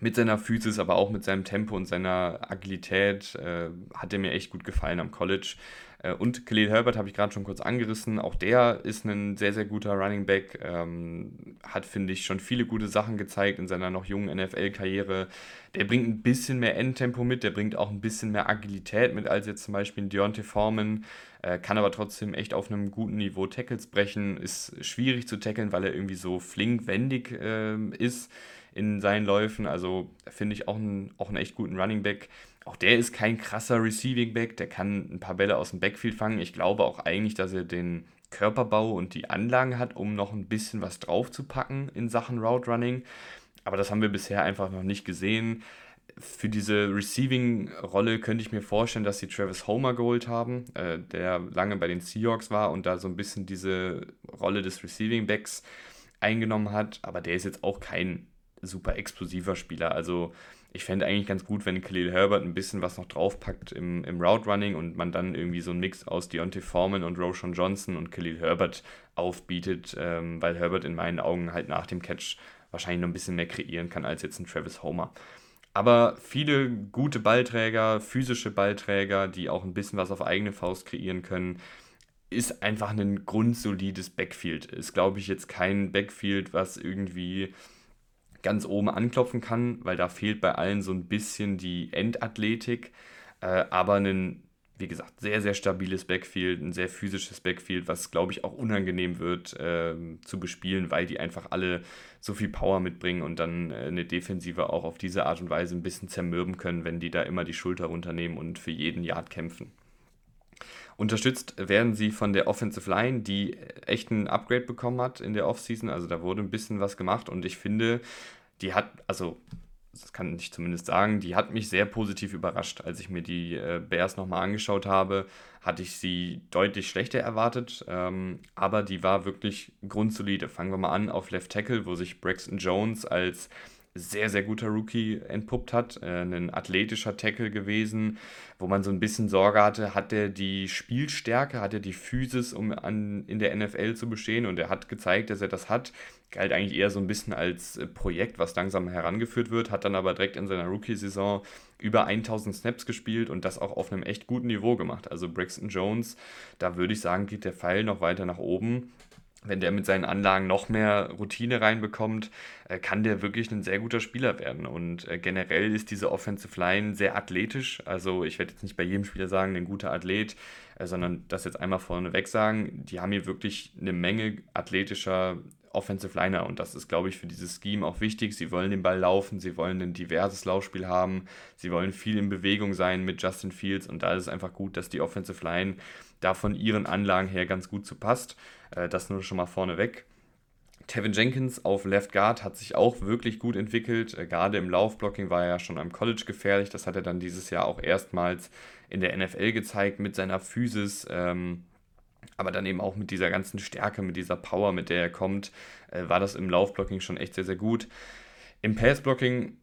mit seiner Physis, aber auch mit seinem Tempo und seiner Agilität äh, hat er mir echt gut gefallen am College. Äh, und Khalil Herbert habe ich gerade schon kurz angerissen. Auch der ist ein sehr, sehr guter Running Back. Ähm, hat, finde ich, schon viele gute Sachen gezeigt in seiner noch jungen NFL-Karriere. Der bringt ein bisschen mehr Endtempo mit, der bringt auch ein bisschen mehr Agilität mit als jetzt zum Beispiel Deontay Foreman. Äh, kann aber trotzdem echt auf einem guten Niveau Tackles brechen. Ist schwierig zu tackeln, weil er irgendwie so flink wendig äh, ist in seinen Läufen. Also finde ich auch, ein, auch einen echt guten Running Back. Auch der ist kein krasser Receiving Back, der kann ein paar Bälle aus dem Backfield fangen. Ich glaube auch eigentlich, dass er den Körperbau und die Anlagen hat, um noch ein bisschen was draufzupacken in Sachen Route Running. Aber das haben wir bisher einfach noch nicht gesehen. Für diese Receiving-Rolle könnte ich mir vorstellen, dass sie Travis Homer geholt haben, äh, der lange bei den Seahawks war und da so ein bisschen diese Rolle des Receiving Backs eingenommen hat. Aber der ist jetzt auch kein super explosiver Spieler. Also ich fände eigentlich ganz gut, wenn Khalil Herbert ein bisschen was noch draufpackt im, im Route Running und man dann irgendwie so einen Mix aus Deontay Foreman und Roshan Johnson und Khalil Herbert aufbietet, ähm, weil Herbert in meinen Augen halt nach dem Catch wahrscheinlich noch ein bisschen mehr kreieren kann als jetzt ein Travis Homer. Aber viele gute Ballträger, physische Ballträger, die auch ein bisschen was auf eigene Faust kreieren können, ist einfach ein grundsolides Backfield. Ist, glaube ich, jetzt kein Backfield, was irgendwie ganz oben anklopfen kann, weil da fehlt bei allen so ein bisschen die Endathletik. Äh, aber ein, wie gesagt, sehr, sehr stabiles Backfield, ein sehr physisches Backfield, was, glaube ich, auch unangenehm wird äh, zu bespielen, weil die einfach alle so viel Power mitbringen und dann äh, eine Defensive auch auf diese Art und Weise ein bisschen zermürben können, wenn die da immer die Schulter runternehmen und für jeden Yard kämpfen. Unterstützt werden sie von der Offensive Line, die echt ein Upgrade bekommen hat in der Offseason. Also da wurde ein bisschen was gemacht und ich finde, die hat, also das kann ich zumindest sagen, die hat mich sehr positiv überrascht. Als ich mir die äh, Bears nochmal angeschaut habe, hatte ich sie deutlich schlechter erwartet, ähm, aber die war wirklich grundsolide. Fangen wir mal an auf Left Tackle, wo sich Braxton Jones als sehr, sehr guter Rookie entpuppt hat. Äh, ein athletischer Tackle gewesen, wo man so ein bisschen Sorge hatte, hat er die Spielstärke, hat er die Physis, um an, in der NFL zu bestehen und er hat gezeigt, dass er das hat. Galt eigentlich eher so ein bisschen als äh, Projekt, was langsam herangeführt wird, hat dann aber direkt in seiner Rookie-Saison über 1000 Snaps gespielt und das auch auf einem echt guten Niveau gemacht. Also Braxton Jones, da würde ich sagen, geht der Pfeil noch weiter nach oben wenn der mit seinen Anlagen noch mehr Routine reinbekommt, äh, kann der wirklich ein sehr guter Spieler werden. Und äh, generell ist diese Offensive Line sehr athletisch. Also ich werde jetzt nicht bei jedem Spieler sagen, ein guter Athlet, äh, sondern das jetzt einmal vorneweg sagen. Die haben hier wirklich eine Menge athletischer Offensive Liner und das ist, glaube ich, für dieses Scheme auch wichtig. Sie wollen den Ball laufen, sie wollen ein diverses Laufspiel haben, sie wollen viel in Bewegung sein mit Justin Fields und da ist es einfach gut, dass die Offensive Line da von ihren Anlagen her ganz gut zu passt. Äh, das nur schon mal vorneweg. Tevin Jenkins auf Left Guard hat sich auch wirklich gut entwickelt. Äh, gerade im Laufblocking war er ja schon am College gefährlich. Das hat er dann dieses Jahr auch erstmals in der NFL gezeigt mit seiner Physis. Ähm, aber dann eben auch mit dieser ganzen Stärke, mit dieser Power, mit der er kommt, äh, war das im Laufblocking schon echt sehr, sehr gut. Im Passblocking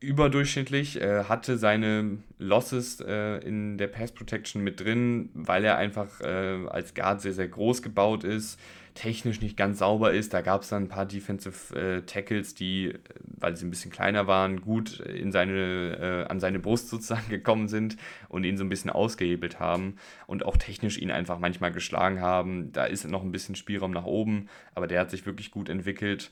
überdurchschnittlich, äh, hatte seine Losses äh, in der Pass Protection mit drin, weil er einfach äh, als Guard sehr, sehr groß gebaut ist, technisch nicht ganz sauber ist. Da gab es dann ein paar Defensive äh, Tackles, die, weil sie ein bisschen kleiner waren, gut in seine, äh, an seine Brust sozusagen gekommen sind und ihn so ein bisschen ausgehebelt haben und auch technisch ihn einfach manchmal geschlagen haben. Da ist noch ein bisschen Spielraum nach oben, aber der hat sich wirklich gut entwickelt.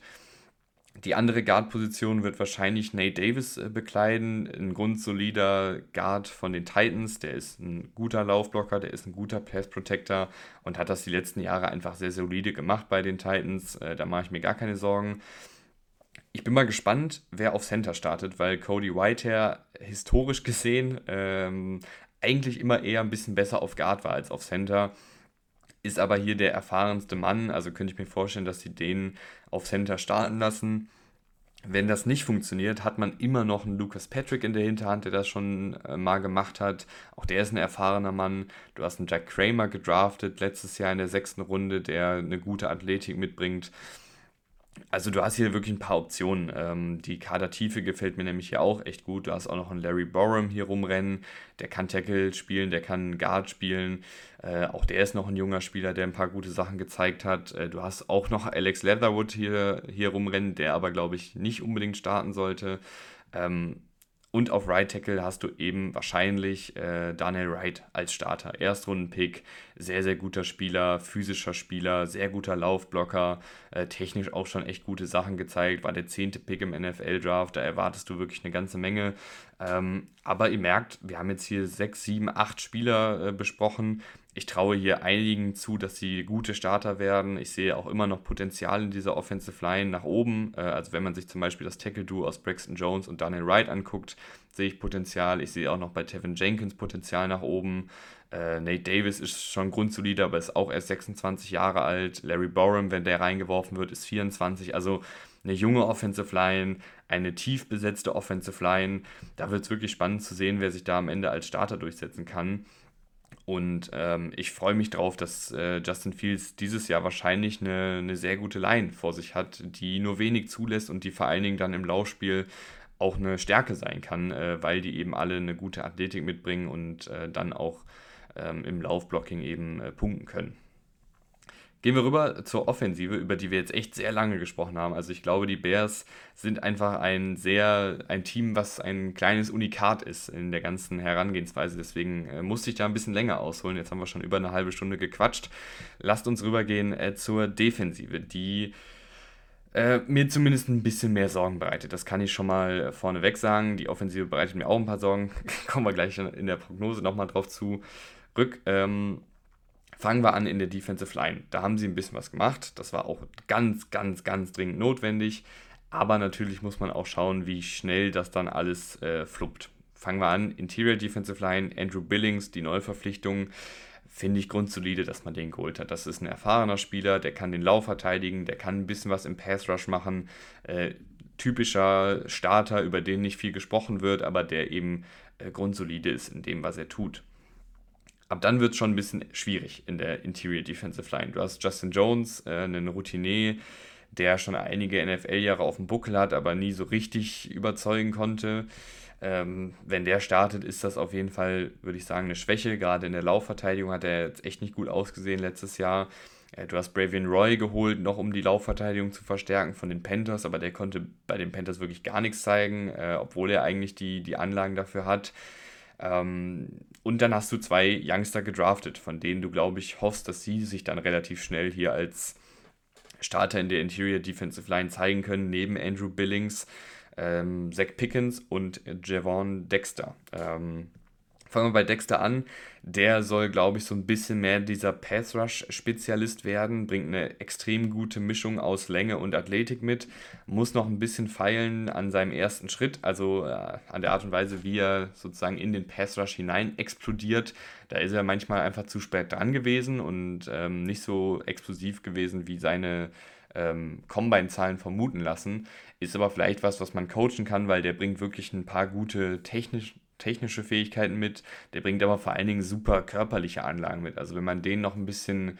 Die andere Guard-Position wird wahrscheinlich Nate Davis äh, bekleiden, ein grundsolider Guard von den Titans. Der ist ein guter Laufblocker, der ist ein guter Pass-Protector und hat das die letzten Jahre einfach sehr solide gemacht bei den Titans. Äh, da mache ich mir gar keine Sorgen. Ich bin mal gespannt, wer auf Center startet, weil Cody Whitehair historisch gesehen ähm, eigentlich immer eher ein bisschen besser auf Guard war als auf Center ist aber hier der erfahrenste Mann, also könnte ich mir vorstellen, dass sie den auf Center starten lassen. Wenn das nicht funktioniert, hat man immer noch einen Lucas Patrick in der Hinterhand, der das schon äh, mal gemacht hat. Auch der ist ein erfahrener Mann. Du hast einen Jack Kramer gedraftet letztes Jahr in der sechsten Runde, der eine gute Athletik mitbringt. Also du hast hier wirklich ein paar Optionen. Ähm, die Kadertiefe gefällt mir nämlich hier auch echt gut. Du hast auch noch einen Larry Borum hier rumrennen. Der kann Tackle spielen, der kann Guard spielen. Äh, auch der ist noch ein junger Spieler, der ein paar gute Sachen gezeigt hat. Äh, du hast auch noch Alex Leatherwood hier, hier rumrennen, der aber, glaube ich, nicht unbedingt starten sollte. Ähm, und auf Right Tackle hast du eben wahrscheinlich äh, Daniel Wright als Starter. Erstrunden-Pick, sehr, sehr guter Spieler, physischer Spieler, sehr guter Laufblocker, äh, technisch auch schon echt gute Sachen gezeigt, war der zehnte Pick im NFL-Draft, da erwartest du wirklich eine ganze Menge. Ähm, aber ihr merkt, wir haben jetzt hier sechs, sieben, acht Spieler äh, besprochen. Ich traue hier einigen zu, dass sie gute Starter werden. Ich sehe auch immer noch Potenzial in dieser Offensive Line nach oben. Äh, also wenn man sich zum Beispiel das Tackle-Duo aus Braxton Jones und Daniel Wright anguckt, sehe ich Potenzial. Ich sehe auch noch bei Tevin Jenkins Potenzial nach oben. Äh, Nate Davis ist schon grundsolide, aber ist auch erst 26 Jahre alt. Larry Borum, wenn der reingeworfen wird, ist 24. Also eine junge Offensive Line, eine tief besetzte Offensive Line. Da wird es wirklich spannend zu sehen, wer sich da am Ende als Starter durchsetzen kann. Und ähm, ich freue mich drauf, dass äh, Justin Fields dieses Jahr wahrscheinlich eine, eine sehr gute Line vor sich hat, die nur wenig zulässt und die vor allen Dingen dann im Laufspiel auch eine Stärke sein kann, äh, weil die eben alle eine gute Athletik mitbringen und äh, dann auch ähm, im Laufblocking eben äh, punkten können. Gehen wir rüber zur Offensive, über die wir jetzt echt sehr lange gesprochen haben. Also ich glaube, die Bears sind einfach ein sehr, ein Team, was ein kleines Unikat ist in der ganzen Herangehensweise. Deswegen äh, musste ich da ein bisschen länger ausholen. Jetzt haben wir schon über eine halbe Stunde gequatscht. Lasst uns rübergehen äh, zur Defensive, die äh, mir zumindest ein bisschen mehr Sorgen bereitet. Das kann ich schon mal vorneweg sagen. Die Offensive bereitet mir auch ein paar Sorgen. Kommen wir gleich in der Prognose nochmal drauf zu. Rück. Ähm, Fangen wir an in der Defensive Line. Da haben sie ein bisschen was gemacht. Das war auch ganz, ganz, ganz dringend notwendig. Aber natürlich muss man auch schauen, wie schnell das dann alles äh, fluppt. Fangen wir an. Interior Defensive Line, Andrew Billings, die Neuverpflichtung. Finde ich grundsolide, dass man den geholt hat. Das ist ein erfahrener Spieler, der kann den Lauf verteidigen, der kann ein bisschen was im Pass Rush machen. Äh, typischer Starter, über den nicht viel gesprochen wird, aber der eben äh, grundsolide ist in dem, was er tut ab dann wird es schon ein bisschen schwierig in der Interior Defensive Line. Du hast Justin Jones, äh, einen Routinier, der schon einige NFL-Jahre auf dem Buckel hat, aber nie so richtig überzeugen konnte. Ähm, wenn der startet, ist das auf jeden Fall, würde ich sagen, eine Schwäche. Gerade in der Laufverteidigung hat er jetzt echt nicht gut ausgesehen letztes Jahr. Äh, du hast Bravian Roy geholt, noch um die Laufverteidigung zu verstärken von den Panthers, aber der konnte bei den Panthers wirklich gar nichts zeigen, äh, obwohl er eigentlich die, die Anlagen dafür hat. Ähm, und dann hast du zwei Youngster gedraftet, von denen du, glaube ich, hoffst, dass sie sich dann relativ schnell hier als Starter in der Interior Defensive Line zeigen können, neben Andrew Billings, ähm, Zach Pickens und Javon Dexter. Ähm, Fangen wir bei Dexter an. Der soll, glaube ich, so ein bisschen mehr dieser Pass Rush Spezialist werden, bringt eine extrem gute Mischung aus Länge und Athletik mit, muss noch ein bisschen feilen an seinem ersten Schritt, also äh, an der Art und Weise, wie er sozusagen in den Pass Rush hinein explodiert. Da ist er manchmal einfach zu spät dran gewesen und ähm, nicht so explosiv gewesen, wie seine ähm, Combine-Zahlen vermuten lassen. Ist aber vielleicht was, was man coachen kann, weil der bringt wirklich ein paar gute technische technische Fähigkeiten mit, der bringt aber vor allen Dingen super körperliche Anlagen mit. Also wenn man den noch ein bisschen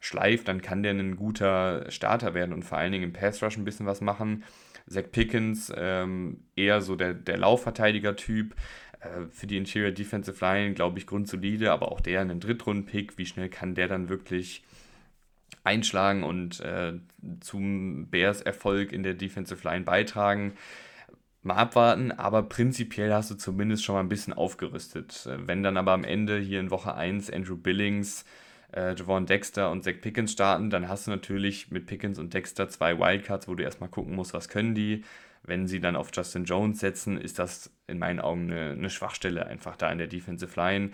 schleift, dann kann der ein guter Starter werden und vor allen Dingen im Pass Rush ein bisschen was machen. Zach Pickens, ähm, eher so der, der Laufverteidiger-Typ. Äh, für die Interior Defensive Line, glaube ich, grundsolide, aber auch der einen Drittrunden-Pick. Wie schnell kann der dann wirklich einschlagen und äh, zum Bears Erfolg in der Defensive Line beitragen? Mal abwarten, aber prinzipiell hast du zumindest schon mal ein bisschen aufgerüstet. Äh, wenn dann aber am Ende hier in Woche 1 Andrew Billings, äh, Javon Dexter und Zach Pickens starten, dann hast du natürlich mit Pickens und Dexter zwei Wildcards, wo du erstmal gucken musst, was können die. Wenn sie dann auf Justin Jones setzen, ist das in meinen Augen eine, eine Schwachstelle einfach da in der Defensive Line.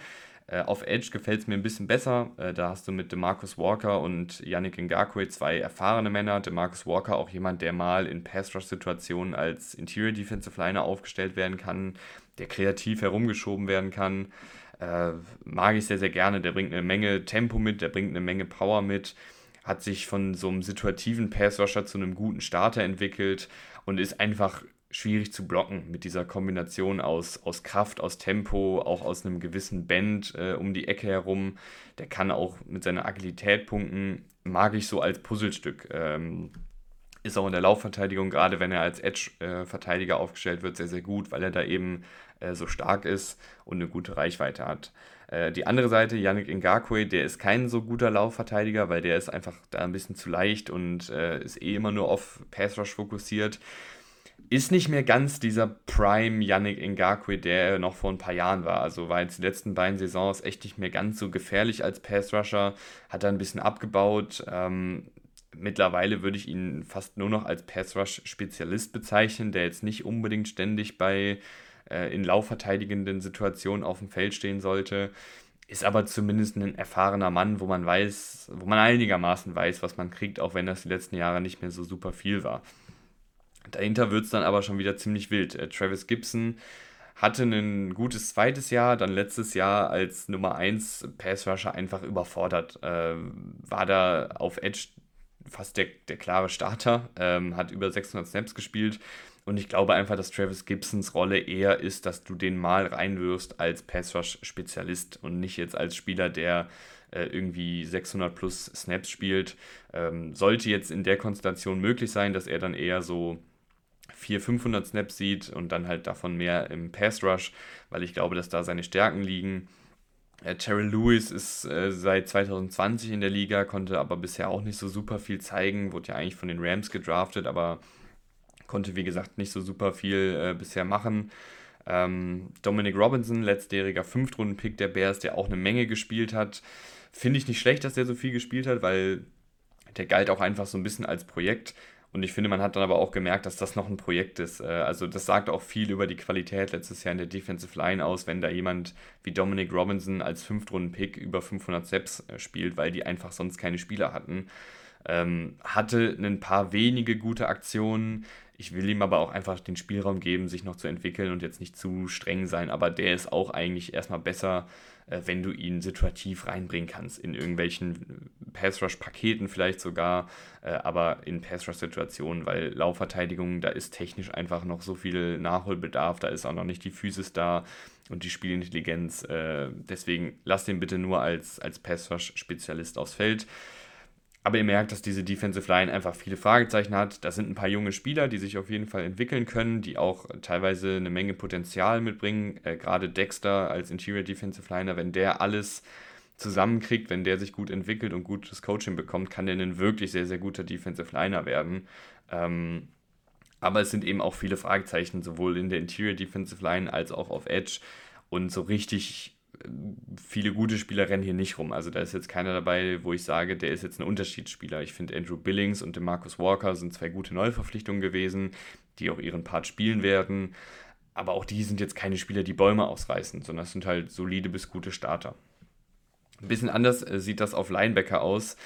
Äh, auf Edge gefällt es mir ein bisschen besser. Äh, da hast du mit DeMarcus Walker und Yannick Ngakwe zwei erfahrene Männer. DeMarcus Walker auch jemand, der mal in Pass-Rush-Situationen als Interior Defensive Liner aufgestellt werden kann, der kreativ herumgeschoben werden kann. Äh, mag ich sehr, sehr gerne. Der bringt eine Menge Tempo mit, der bringt eine Menge Power mit. hat sich von so einem situativen Passrusher zu einem guten Starter entwickelt und ist einfach schwierig zu blocken mit dieser Kombination aus, aus Kraft, aus Tempo, auch aus einem gewissen Bend äh, um die Ecke herum. Der kann auch mit seiner Agilität punkten, mag ich so als Puzzlestück. Ähm, ist auch in der Laufverteidigung, gerade wenn er als Edge-Verteidiger äh, aufgestellt wird, sehr, sehr gut, weil er da eben äh, so stark ist und eine gute Reichweite hat. Äh, die andere Seite, Yannick Ngakwe, der ist kein so guter Laufverteidiger, weil der ist einfach da ein bisschen zu leicht und äh, ist eh immer nur auf Pass Rush fokussiert ist nicht mehr ganz dieser Prime Yannick Ngakwe, der er noch vor ein paar Jahren war. Also war jetzt die letzten beiden Saisons echt nicht mehr ganz so gefährlich als Pass-Rusher, hat er ein bisschen abgebaut. Ähm, mittlerweile würde ich ihn fast nur noch als Pass-Rush-Spezialist bezeichnen, der jetzt nicht unbedingt ständig bei äh, in laufverteidigenden Situationen auf dem Feld stehen sollte. Ist aber zumindest ein erfahrener Mann, wo man weiß, wo man einigermaßen weiß, was man kriegt, auch wenn das die letzten Jahre nicht mehr so super viel war. Dahinter wird es dann aber schon wieder ziemlich wild. Äh, Travis Gibson hatte ein gutes zweites Jahr, dann letztes Jahr als Nummer 1 Pass Rusher einfach überfordert. Äh, war da auf Edge fast der, der klare Starter, ähm, hat über 600 Snaps gespielt. Und ich glaube einfach, dass Travis Gibsons Rolle eher ist, dass du den mal reinwirfst als Pass Rush Spezialist und nicht jetzt als Spieler, der äh, irgendwie 600 plus Snaps spielt. Ähm, sollte jetzt in der Konstellation möglich sein, dass er dann eher so 400, 500 Snaps sieht und dann halt davon mehr im Pass Rush, weil ich glaube, dass da seine Stärken liegen. Äh, Terrell Lewis ist äh, seit 2020 in der Liga, konnte aber bisher auch nicht so super viel zeigen, wurde ja eigentlich von den Rams gedraftet, aber konnte wie gesagt nicht so super viel äh, bisher machen. Ähm, Dominic Robinson, letztjähriger Fünftrunden-Pick der Bears, der auch eine Menge gespielt hat. Finde ich nicht schlecht, dass der so viel gespielt hat, weil der galt auch einfach so ein bisschen als Projekt. Und ich finde, man hat dann aber auch gemerkt, dass das noch ein Projekt ist. Äh, also das sagt auch viel über die Qualität letztes Jahr in der Defensive Line aus, wenn da jemand wie Dominic Robinson als Fünftrunden-Pick über 500 Steps äh, spielt, weil die einfach sonst keine Spieler hatten. Ähm, hatte ein paar wenige gute Aktionen. Ich will ihm aber auch einfach den Spielraum geben, sich noch zu entwickeln und jetzt nicht zu streng sein. Aber der ist auch eigentlich erstmal besser wenn du ihn situativ reinbringen kannst, in irgendwelchen Pass-Rush-Paketen vielleicht sogar, äh, aber in Pass-Rush-Situationen, weil Laufverteidigung, da ist technisch einfach noch so viel Nachholbedarf, da ist auch noch nicht die Physis da und die Spielintelligenz. Äh, deswegen lass den bitte nur als, als Pass-Rush-Spezialist aufs Feld. Aber ihr merkt, dass diese Defensive Line einfach viele Fragezeichen hat. Das sind ein paar junge Spieler, die sich auf jeden Fall entwickeln können, die auch teilweise eine Menge Potenzial mitbringen. Äh, Gerade Dexter als Interior Defensive Liner, wenn der alles zusammenkriegt, wenn der sich gut entwickelt und gutes Coaching bekommt, kann der ein wirklich sehr, sehr guter Defensive Liner werden. Ähm, aber es sind eben auch viele Fragezeichen, sowohl in der Interior Defensive Line als auch auf Edge. Und so richtig viele gute Spieler rennen hier nicht rum. Also da ist jetzt keiner dabei, wo ich sage, der ist jetzt ein Unterschiedsspieler. Ich finde, Andrew Billings und Marcus Walker sind zwei gute Neuverpflichtungen gewesen, die auch ihren Part spielen werden. Aber auch die sind jetzt keine Spieler, die Bäume ausreißen, sondern das sind halt solide bis gute Starter. Ein bisschen anders äh, sieht das auf Linebacker aus.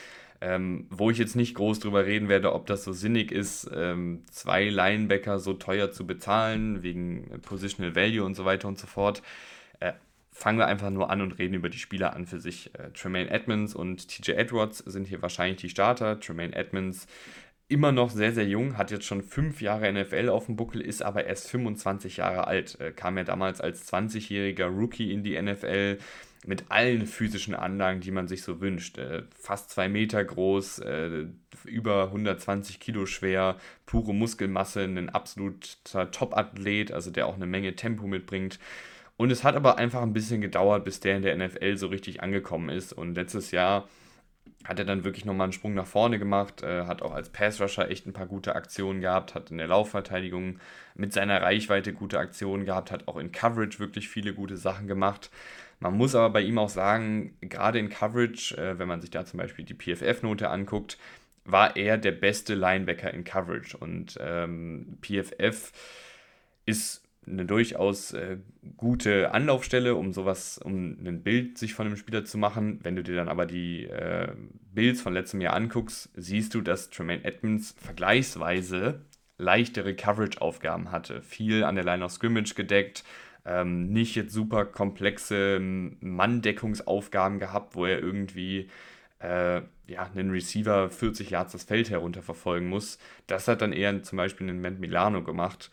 Ähm, wo ich jetzt nicht groß drüber reden werde, ob das so sinnig ist, ähm, zwei Linebacker so teuer zu bezahlen, wegen Positional Value und so weiter und so fort. Äh, fangen wir einfach nur an und reden über die Spieler an für sich. Äh, Tremaine Edmonds und TJ Edwards sind hier wahrscheinlich die Starter. Tremaine Edmonds immer noch sehr, sehr jung, hat jetzt schon fünf Jahre NFL auf dem Buckel, ist aber erst 25 Jahre alt. Äh, kam ja damals als 20-jähriger Rookie in die NFL mit allen physischen Anlagen, die man sich so wünscht. Äh, fast zwei Meter groß, über 120 Kilo schwer, pure Muskelmasse, ein absoluter Top-Athlet, also der auch eine Menge Tempo mitbringt. Und es hat aber einfach ein bisschen gedauert, bis der in der NFL so richtig angekommen ist. Und letztes Jahr hat er dann wirklich nochmal einen Sprung nach vorne gemacht, äh, hat auch als Pass-Rusher echt ein paar gute Aktionen gehabt, hat in der Laufverteidigung mit seiner Reichweite gute Aktionen gehabt, hat auch in Coverage wirklich viele gute Sachen gemacht. Man muss aber bei ihm auch sagen, gerade in Coverage, äh, wenn man sich da zum Beispiel die PFF-Note anguckt, war er der beste Linebacker in Coverage. Und ähm, PFF ist eine durchaus äh, gute Anlaufstelle, um sowas, um ein Bild sich von einem Spieler zu machen. Wenn du dir dann aber die äh, Builds von letztem Jahr anguckst, siehst du, dass Tremaine Edmonds vergleichsweise leichtere Coverage-Aufgaben hatte. Viel an der Line of Scrimmage gedeckt, ähm, nicht jetzt super komplexe Manndeckungsaufgaben gehabt, wo er irgendwie äh, ja, einen Receiver 40 Yards das Feld herunter verfolgen muss. Das hat dann eher zum Beispiel ein Matt Milano gemacht.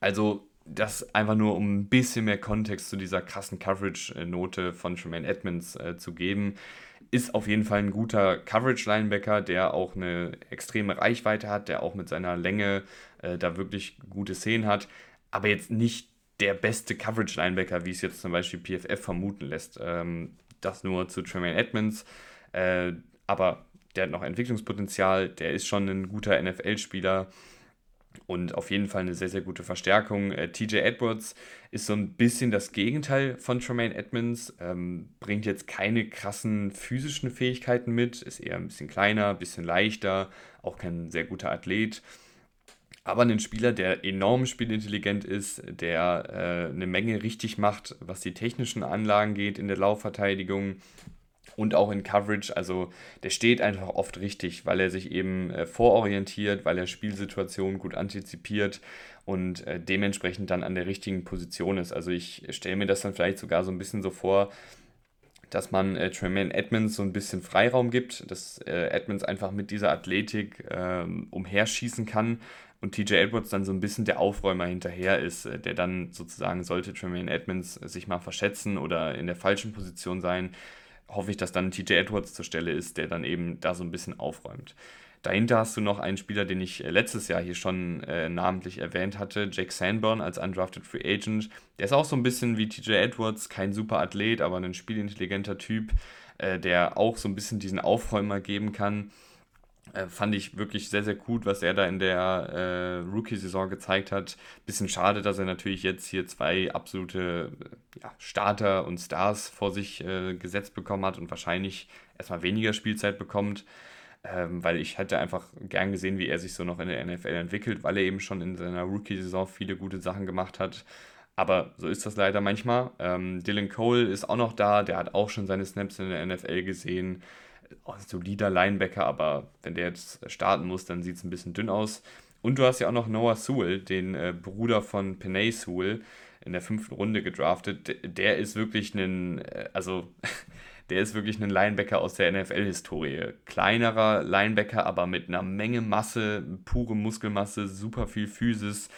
Also das einfach nur, um ein bisschen mehr Kontext zu dieser krassen Coverage-Note von Tremaine Edmonds äh, zu geben. Ist auf jeden Fall ein guter Coverage-Linebacker, der auch eine extreme Reichweite hat, der auch mit seiner Länge äh, da wirklich gute Szenen hat, aber jetzt nicht der beste Coverage-Linebacker, wie es jetzt zum Beispiel PFF vermuten lässt. Ähm, das nur zu Tremaine Edmonds. Äh, aber der hat noch Entwicklungspotenzial, der ist schon ein guter NFL-Spieler und auf jeden Fall eine sehr, sehr gute Verstärkung. Äh, TJ Edwards ist so ein bisschen das Gegenteil von Tremaine Edmonds, ähm, bringt jetzt keine krassen physischen Fähigkeiten mit, ist eher ein bisschen kleiner, ein bisschen leichter, auch kein sehr guter Athlet. Aber ein Spieler, der enorm spielintelligent ist, der äh, eine Menge richtig macht, was die technischen Anlagen geht in der Laufverteidigung, und auch in Coverage. Also der steht einfach oft richtig, weil er sich eben äh, vororientiert, weil er Spielsituationen gut antizipiert und äh, dementsprechend dann an der richtigen Position ist. Also ich stelle mir das dann vielleicht sogar so ein bisschen so vor, dass man äh, Tremaine Edmonds so ein bisschen Freiraum gibt, dass äh, Edmonds einfach mit dieser Athletik äh, umherschießen kann und TJ Edwards dann so ein bisschen der Aufräumer hinterher ist, äh, der dann sozusagen, sollte Tremaine Edmonds sich mal verschätzen oder in der falschen Position sein, hoffe ich, dass dann TJ Edwards zur Stelle ist, der dann eben da so ein bisschen aufräumt. Dahinter hast du noch einen Spieler, den ich äh, letztes Jahr hier schon äh, namentlich erwähnt hatte, Jake Sanborn als undrafted Free Agent. Der ist auch so ein bisschen wie TJ Edwards, kein super Athlet, aber ein spielintelligenter Typ, äh, der auch so ein bisschen diesen Aufräumer geben kann. Äh, fand ich wirklich sehr, sehr gut, was er da in der äh, Rookie-Saison gezeigt hat. Bisschen schade, dass er natürlich jetzt hier zwei absolute äh, ja, Starter und Stars vor sich äh, gesetzt bekommen hat und wahrscheinlich erstmal weniger Spielzeit bekommt. Ähm, weil ich hätte einfach gern gesehen, wie er sich so noch in der NFL entwickelt, weil er eben schon in seiner Rookie-Saison viele gute Sachen gemacht hat. Aber so ist das leider manchmal. Ähm, Dylan Cole ist auch noch da, der hat auch schon seine Snaps in der NFL gesehen ein solider Linebacker, aber wenn der jetzt starten muss, dann sieht es ein bisschen dünn aus. Und du hast ja auch noch Noah Sewell, den äh, Bruder von Penay Sewell, in der fünften Runde gedraftet. Der ist wirklich ein, äh, also der ist wirklich ein Linebacker aus der NFL-Historie. Kleinerer Linebacker, aber mit einer Menge Masse, pure Muskelmasse, super viel Physis.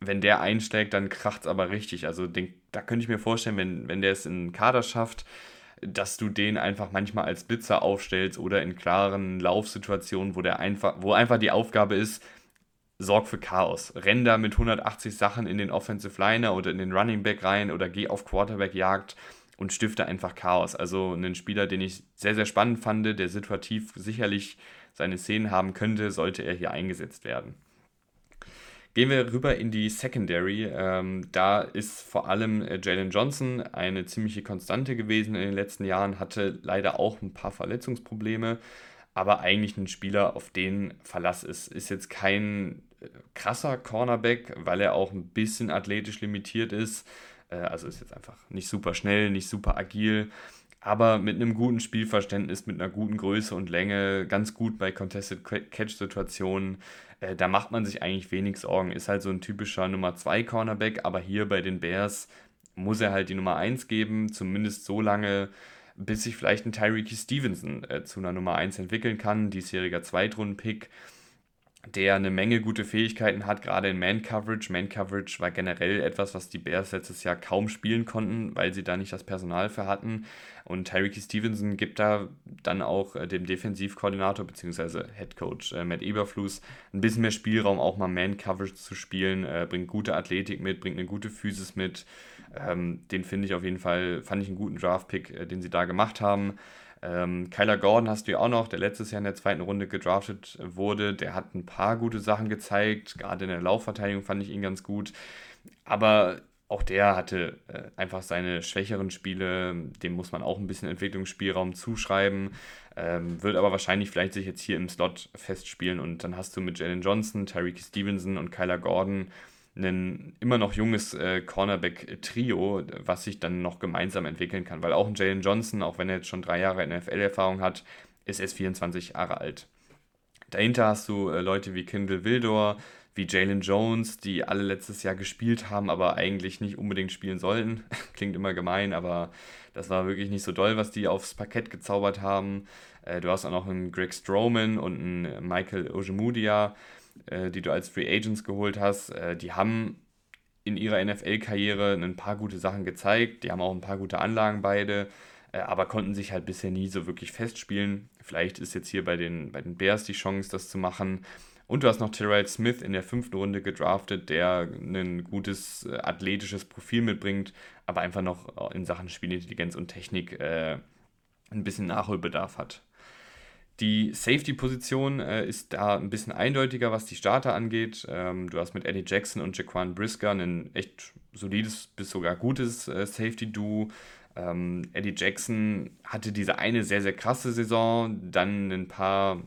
Wenn der einsteigt, dann kracht es aber richtig. Also den, da könnte ich mir vorstellen, wenn, wenn der es in den Kader schafft, dass du den einfach manchmal als Blitzer aufstellst oder in klaren Laufsituationen, wo der einfach, wo einfach die Aufgabe ist, sorg für Chaos. Renn da mit 180 Sachen in den Offensive Liner oder in den Running Back rein oder geh auf Quarterback Jagd und stifte einfach Chaos. Also ein Spieler, den ich sehr, sehr spannend fand, der situativ sicherlich seine Szenen haben könnte, sollte er hier eingesetzt werden. Gehen wir rüber in die Secondary. Ähm, da ist vor allem äh, Jalen Johnson eine ziemliche Konstante gewesen in den letzten Jahren, hatte leider auch ein paar Verletzungsprobleme, aber eigentlich ein Spieler, auf den Verlass ist. Ist jetzt kein äh, krasser Cornerback, weil er auch ein bisschen athletisch limitiert ist. Äh, also ist jetzt einfach nicht super schnell, nicht super agil aber mit einem guten Spielverständnis, mit einer guten Größe und Länge, ganz gut bei Contested Catch-Situationen. Äh, da macht man sich eigentlich wenig Sorgen. Ist halt so ein typischer Nummer 2 Cornerback, aber hier bei den Bears muss er halt die Nummer 1 geben, zumindest so lange, bis sich vielleicht ein Tyreek Stevenson äh, zu einer Nummer 1 entwickeln kann, diesjähriger Zweitrunden-Pick der eine Menge gute Fähigkeiten hat, gerade in Man-Coverage. Man-Coverage war generell etwas, was die Bears letztes Jahr kaum spielen konnten, weil sie da nicht das Personal für hatten. Und Tyreek Stevenson gibt da dann auch äh, dem Defensivkoordinator bzw. Headcoach äh, Matt Eberflus ein bisschen mehr Spielraum, auch mal Man-Coverage zu spielen. Äh, bringt gute Athletik mit, bringt eine gute Physis mit. Ähm, den finde ich auf jeden Fall, fand ich einen guten Draft-Pick, den sie da gemacht haben. Ähm, Kyler Gordon hast du ja auch noch, der letztes Jahr in der zweiten Runde gedraftet wurde. Der hat ein paar gute Sachen gezeigt. Gerade in der Laufverteidigung fand ich ihn ganz gut. Aber auch der hatte äh, einfach seine schwächeren Spiele. Dem muss man auch ein bisschen Entwicklungsspielraum zuschreiben. Ähm, wird aber wahrscheinlich vielleicht sich jetzt hier im Slot festspielen. Und dann hast du mit Jalen Johnson, Tyreek Stevenson und Kyler Gordon ein immer noch junges äh, Cornerback-Trio, was sich dann noch gemeinsam entwickeln kann. Weil auch ein Jalen Johnson, auch wenn er jetzt schon drei Jahre NFL-Erfahrung hat, ist erst 24 Jahre alt. Dahinter hast du äh, Leute wie Kindle Wildor, wie Jalen Jones, die alle letztes Jahr gespielt haben, aber eigentlich nicht unbedingt spielen sollten. Klingt immer gemein, aber das war wirklich nicht so doll, was die aufs Parkett gezaubert haben. Äh, du hast auch noch einen Greg Strowman und einen Michael Ojemudia, äh, die du als Free Agents geholt hast. Äh, die haben in ihrer NFL-Karriere ein paar gute Sachen gezeigt. Die haben auch ein paar gute Anlagen beide, äh, aber konnten sich halt bisher nie so wirklich festspielen. Vielleicht ist jetzt hier bei den, bei den Bears die Chance, das zu machen. Und du hast noch Terrell Smith in der fünften Runde gedraftet, der ein gutes äh, athletisches Profil mitbringt, aber einfach noch in Sachen Spielintelligenz und Technik äh, ein bisschen Nachholbedarf hat. Die Safety-Position äh, ist da ein bisschen eindeutiger, was die Starter angeht. Ähm, du hast mit Eddie Jackson und Jaquan Brisker ein echt solides bis sogar gutes äh, Safety-Duo. Ähm, Eddie Jackson hatte diese eine sehr, sehr krasse Saison, dann ein paar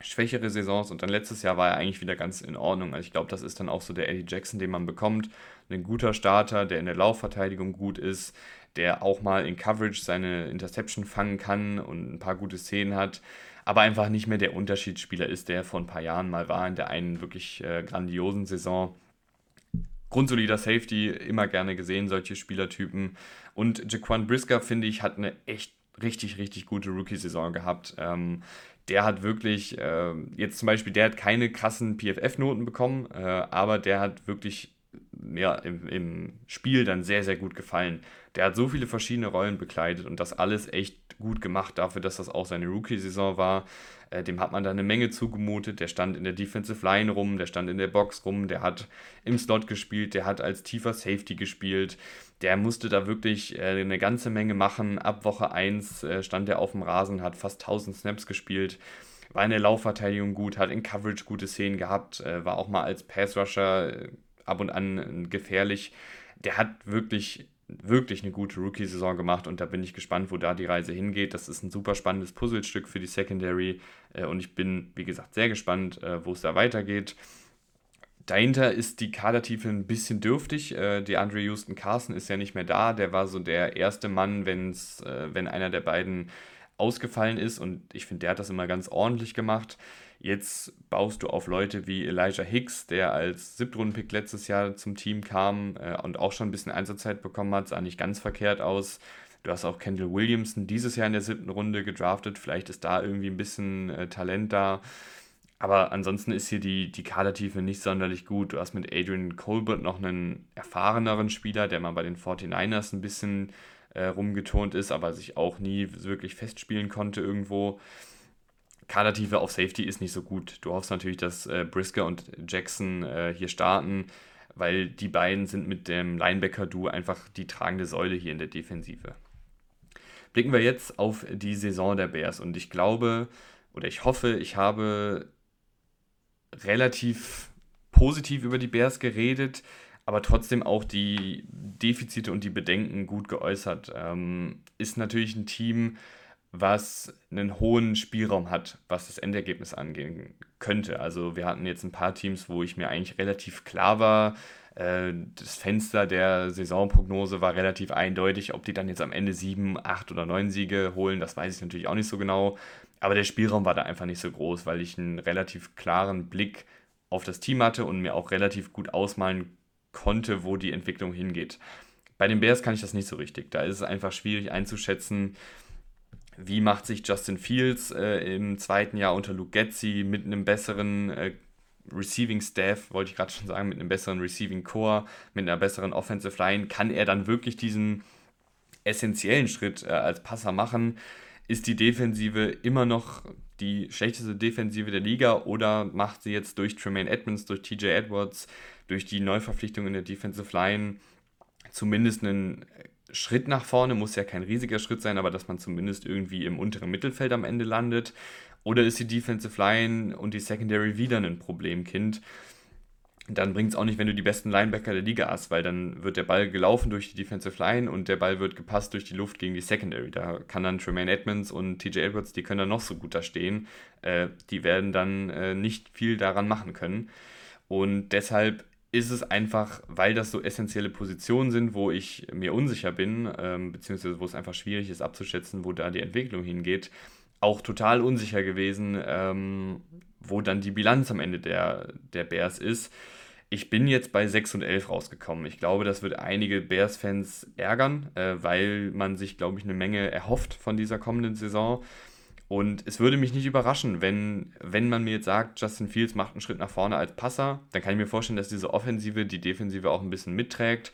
schwächere Saisons und dann letztes Jahr war er eigentlich wieder ganz in Ordnung. Also ich glaube, das ist dann auch so der Eddie Jackson, den man bekommt. Ein guter Starter, der in der Laufverteidigung gut ist, der auch mal in Coverage seine Interception fangen kann und ein paar gute Szenen hat aber einfach nicht mehr der Unterschiedsspieler ist, der vor ein paar Jahren mal war in der einen wirklich äh, grandiosen Saison. Grundsolider Safety, immer gerne gesehen, solche Spielertypen. Und Jaquan Brisker, finde ich, hat eine echt richtig, richtig gute Rookie-Saison gehabt. Ähm, der hat wirklich, äh, jetzt zum Beispiel, der hat keine krassen PFF-Noten bekommen, äh, aber der hat wirklich ja, im, im Spiel dann sehr, sehr gut gefallen. Der hat so viele verschiedene Rollen bekleidet und das alles echt gut gemacht dafür, dass das auch seine Rookie-Saison war. Äh, dem hat man da eine Menge zugemutet. Der stand in der Defensive Line rum, der stand in der Box rum, der hat im Slot gespielt, der hat als tiefer Safety gespielt. Der musste da wirklich äh, eine ganze Menge machen. Ab Woche 1 äh, stand er auf dem Rasen, hat fast 1000 Snaps gespielt war in der Laufverteidigung gut, hat in Coverage gute Szenen gehabt, äh, war auch mal als Pass-Rusher äh, ab und an gefährlich. Der hat wirklich, wirklich eine gute Rookie-Saison gemacht und da bin ich gespannt, wo da die Reise hingeht. Das ist ein super spannendes Puzzlestück für die Secondary äh, und ich bin, wie gesagt, sehr gespannt, äh, wo es da weitergeht. Dahinter ist die Kadertiefe ein bisschen dürftig. Äh, die Andre Houston Carson ist ja nicht mehr da. Der war so der erste Mann, wenn's, äh, wenn einer der beiden ausgefallen ist. Und ich finde, der hat das immer ganz ordentlich gemacht. Jetzt baust du auf Leute wie Elijah Hicks, der als Siebtrunden-Pick letztes Jahr zum Team kam äh, und auch schon ein bisschen Einsatzzeit bekommen hat, sah nicht ganz verkehrt aus. Du hast auch Kendall Williamson dieses Jahr in der siebten Runde gedraftet. Vielleicht ist da irgendwie ein bisschen äh, Talent da. Aber ansonsten ist hier die, die Kadertiefe nicht sonderlich gut. Du hast mit Adrian Colbert noch einen erfahreneren Spieler, der mal bei den 49ers ein bisschen äh, rumgetont ist, aber sich auch nie wirklich festspielen konnte irgendwo. Kadertiefe auf Safety ist nicht so gut. Du hoffst natürlich, dass äh, Brisker und Jackson äh, hier starten, weil die beiden sind mit dem Linebacker-Duo einfach die tragende Säule hier in der Defensive. Blicken wir jetzt auf die Saison der Bears und ich glaube oder ich hoffe, ich habe relativ positiv über die Bears geredet, aber trotzdem auch die Defizite und die Bedenken gut geäußert. Ähm, ist natürlich ein Team, was einen hohen Spielraum hat, was das Endergebnis angehen könnte. Also wir hatten jetzt ein paar Teams, wo ich mir eigentlich relativ klar war, äh, das Fenster der Saisonprognose war relativ eindeutig. Ob die dann jetzt am Ende sieben, acht oder neun Siege holen, das weiß ich natürlich auch nicht so genau. Aber der Spielraum war da einfach nicht so groß, weil ich einen relativ klaren Blick auf das Team hatte und mir auch relativ gut ausmalen konnte, wo die Entwicklung hingeht. Bei den Bears kann ich das nicht so richtig. Da ist es einfach schwierig einzuschätzen, wie macht sich Justin Fields äh, im zweiten Jahr unter Luke Getzi mit einem besseren äh, Receiving Staff, wollte ich gerade schon sagen, mit einem besseren Receiving Core, mit einer besseren Offensive Line, kann er dann wirklich diesen essentiellen Schritt äh, als Passer machen? Ist die Defensive immer noch die schlechteste Defensive der Liga oder macht sie jetzt durch Tremaine Edmonds, durch TJ Edwards, durch die Neuverpflichtung in der Defensive Line zumindest einen Schritt nach vorne, muss ja kein riesiger Schritt sein, aber dass man zumindest irgendwie im unteren Mittelfeld am Ende landet. Oder ist die Defensive Line und die Secondary wieder ein Problemkind? Dann bringt es auch nicht, wenn du die besten Linebacker der Liga hast, weil dann wird der Ball gelaufen durch die Defensive Line und der Ball wird gepasst durch die Luft gegen die Secondary. Da kann dann Tremaine Edmonds und TJ Edwards, die können dann noch so gut da stehen. Äh, die werden dann äh, nicht viel daran machen können. Und deshalb ist es einfach, weil das so essentielle Positionen sind, wo ich mir unsicher bin, ähm, beziehungsweise wo es einfach schwierig ist abzuschätzen, wo da die Entwicklung hingeht, auch total unsicher gewesen, ähm, wo dann die Bilanz am Ende der, der Bears ist. Ich bin jetzt bei 6 und 11 rausgekommen. Ich glaube, das wird einige Bears-Fans ärgern, äh, weil man sich, glaube ich, eine Menge erhofft von dieser kommenden Saison. Und es würde mich nicht überraschen, wenn, wenn man mir jetzt sagt, Justin Fields macht einen Schritt nach vorne als Passer, dann kann ich mir vorstellen, dass diese Offensive die Defensive auch ein bisschen mitträgt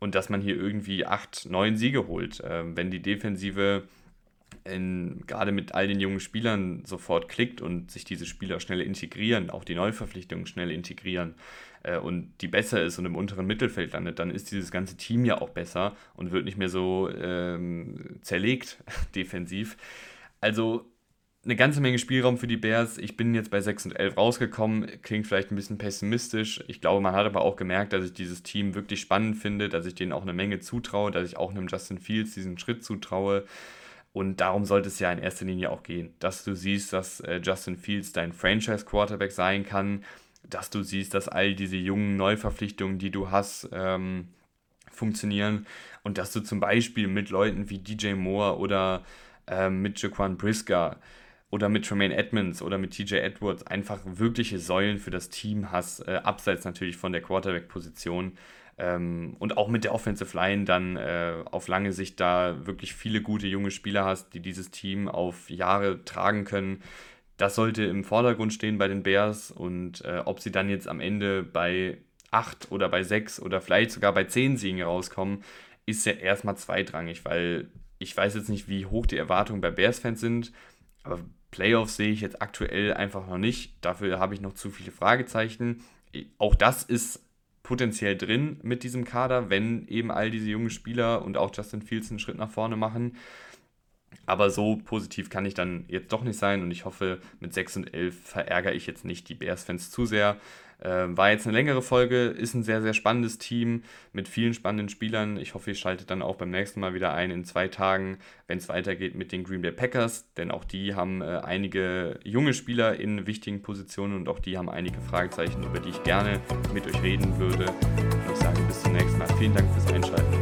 und dass man hier irgendwie acht, neun Siege holt. Ähm, wenn die Defensive in, gerade mit all den jungen Spielern sofort klickt und sich diese Spieler schnell integrieren, auch die Neuverpflichtungen schnell integrieren äh, und die besser ist und im unteren Mittelfeld landet, dann ist dieses ganze Team ja auch besser und wird nicht mehr so ähm, zerlegt defensiv. Also eine ganze Menge Spielraum für die Bears. Ich bin jetzt bei 6 und 11 rausgekommen. Klingt vielleicht ein bisschen pessimistisch. Ich glaube, man hat aber auch gemerkt, dass ich dieses Team wirklich spannend finde, dass ich denen auch eine Menge zutraue, dass ich auch einem Justin Fields diesen Schritt zutraue. Und darum sollte es ja in erster Linie auch gehen, dass du siehst, dass äh, Justin Fields dein Franchise-Quarterback sein kann, dass du siehst, dass all diese jungen Neuverpflichtungen, die du hast, ähm, funktionieren und dass du zum Beispiel mit Leuten wie DJ Moore oder ähm, mit Jaquan Brisker oder mit Tremaine Edmonds oder mit TJ Edwards einfach wirkliche Säulen für das Team hast, äh, abseits natürlich von der Quarterback-Position. Ähm, und auch mit der Offensive Line dann äh, auf lange Sicht da wirklich viele gute junge Spieler hast, die dieses Team auf Jahre tragen können. Das sollte im Vordergrund stehen bei den Bears und äh, ob sie dann jetzt am Ende bei 8 oder bei 6 oder vielleicht sogar bei 10 Siegen rauskommen, ist ja erstmal zweitrangig, weil ich weiß jetzt nicht, wie hoch die Erwartungen bei Bears-Fans sind, aber Playoffs sehe ich jetzt aktuell einfach noch nicht. Dafür habe ich noch zu viele Fragezeichen. Auch das ist potenziell drin mit diesem Kader, wenn eben all diese jungen Spieler und auch Justin Fields einen Schritt nach vorne machen. Aber so positiv kann ich dann jetzt doch nicht sein und ich hoffe, mit 6 und 11 verärgere ich jetzt nicht die Bears-Fans zu sehr. Äh, war jetzt eine längere Folge, ist ein sehr, sehr spannendes Team mit vielen spannenden Spielern. Ich hoffe, ihr schaltet dann auch beim nächsten Mal wieder ein in zwei Tagen, wenn es weitergeht mit den Green Bay Packers, denn auch die haben äh, einige junge Spieler in wichtigen Positionen und auch die haben einige Fragezeichen, über die ich gerne mit euch reden würde. Und ich sage bis zum nächsten Mal. Vielen Dank fürs Einschalten.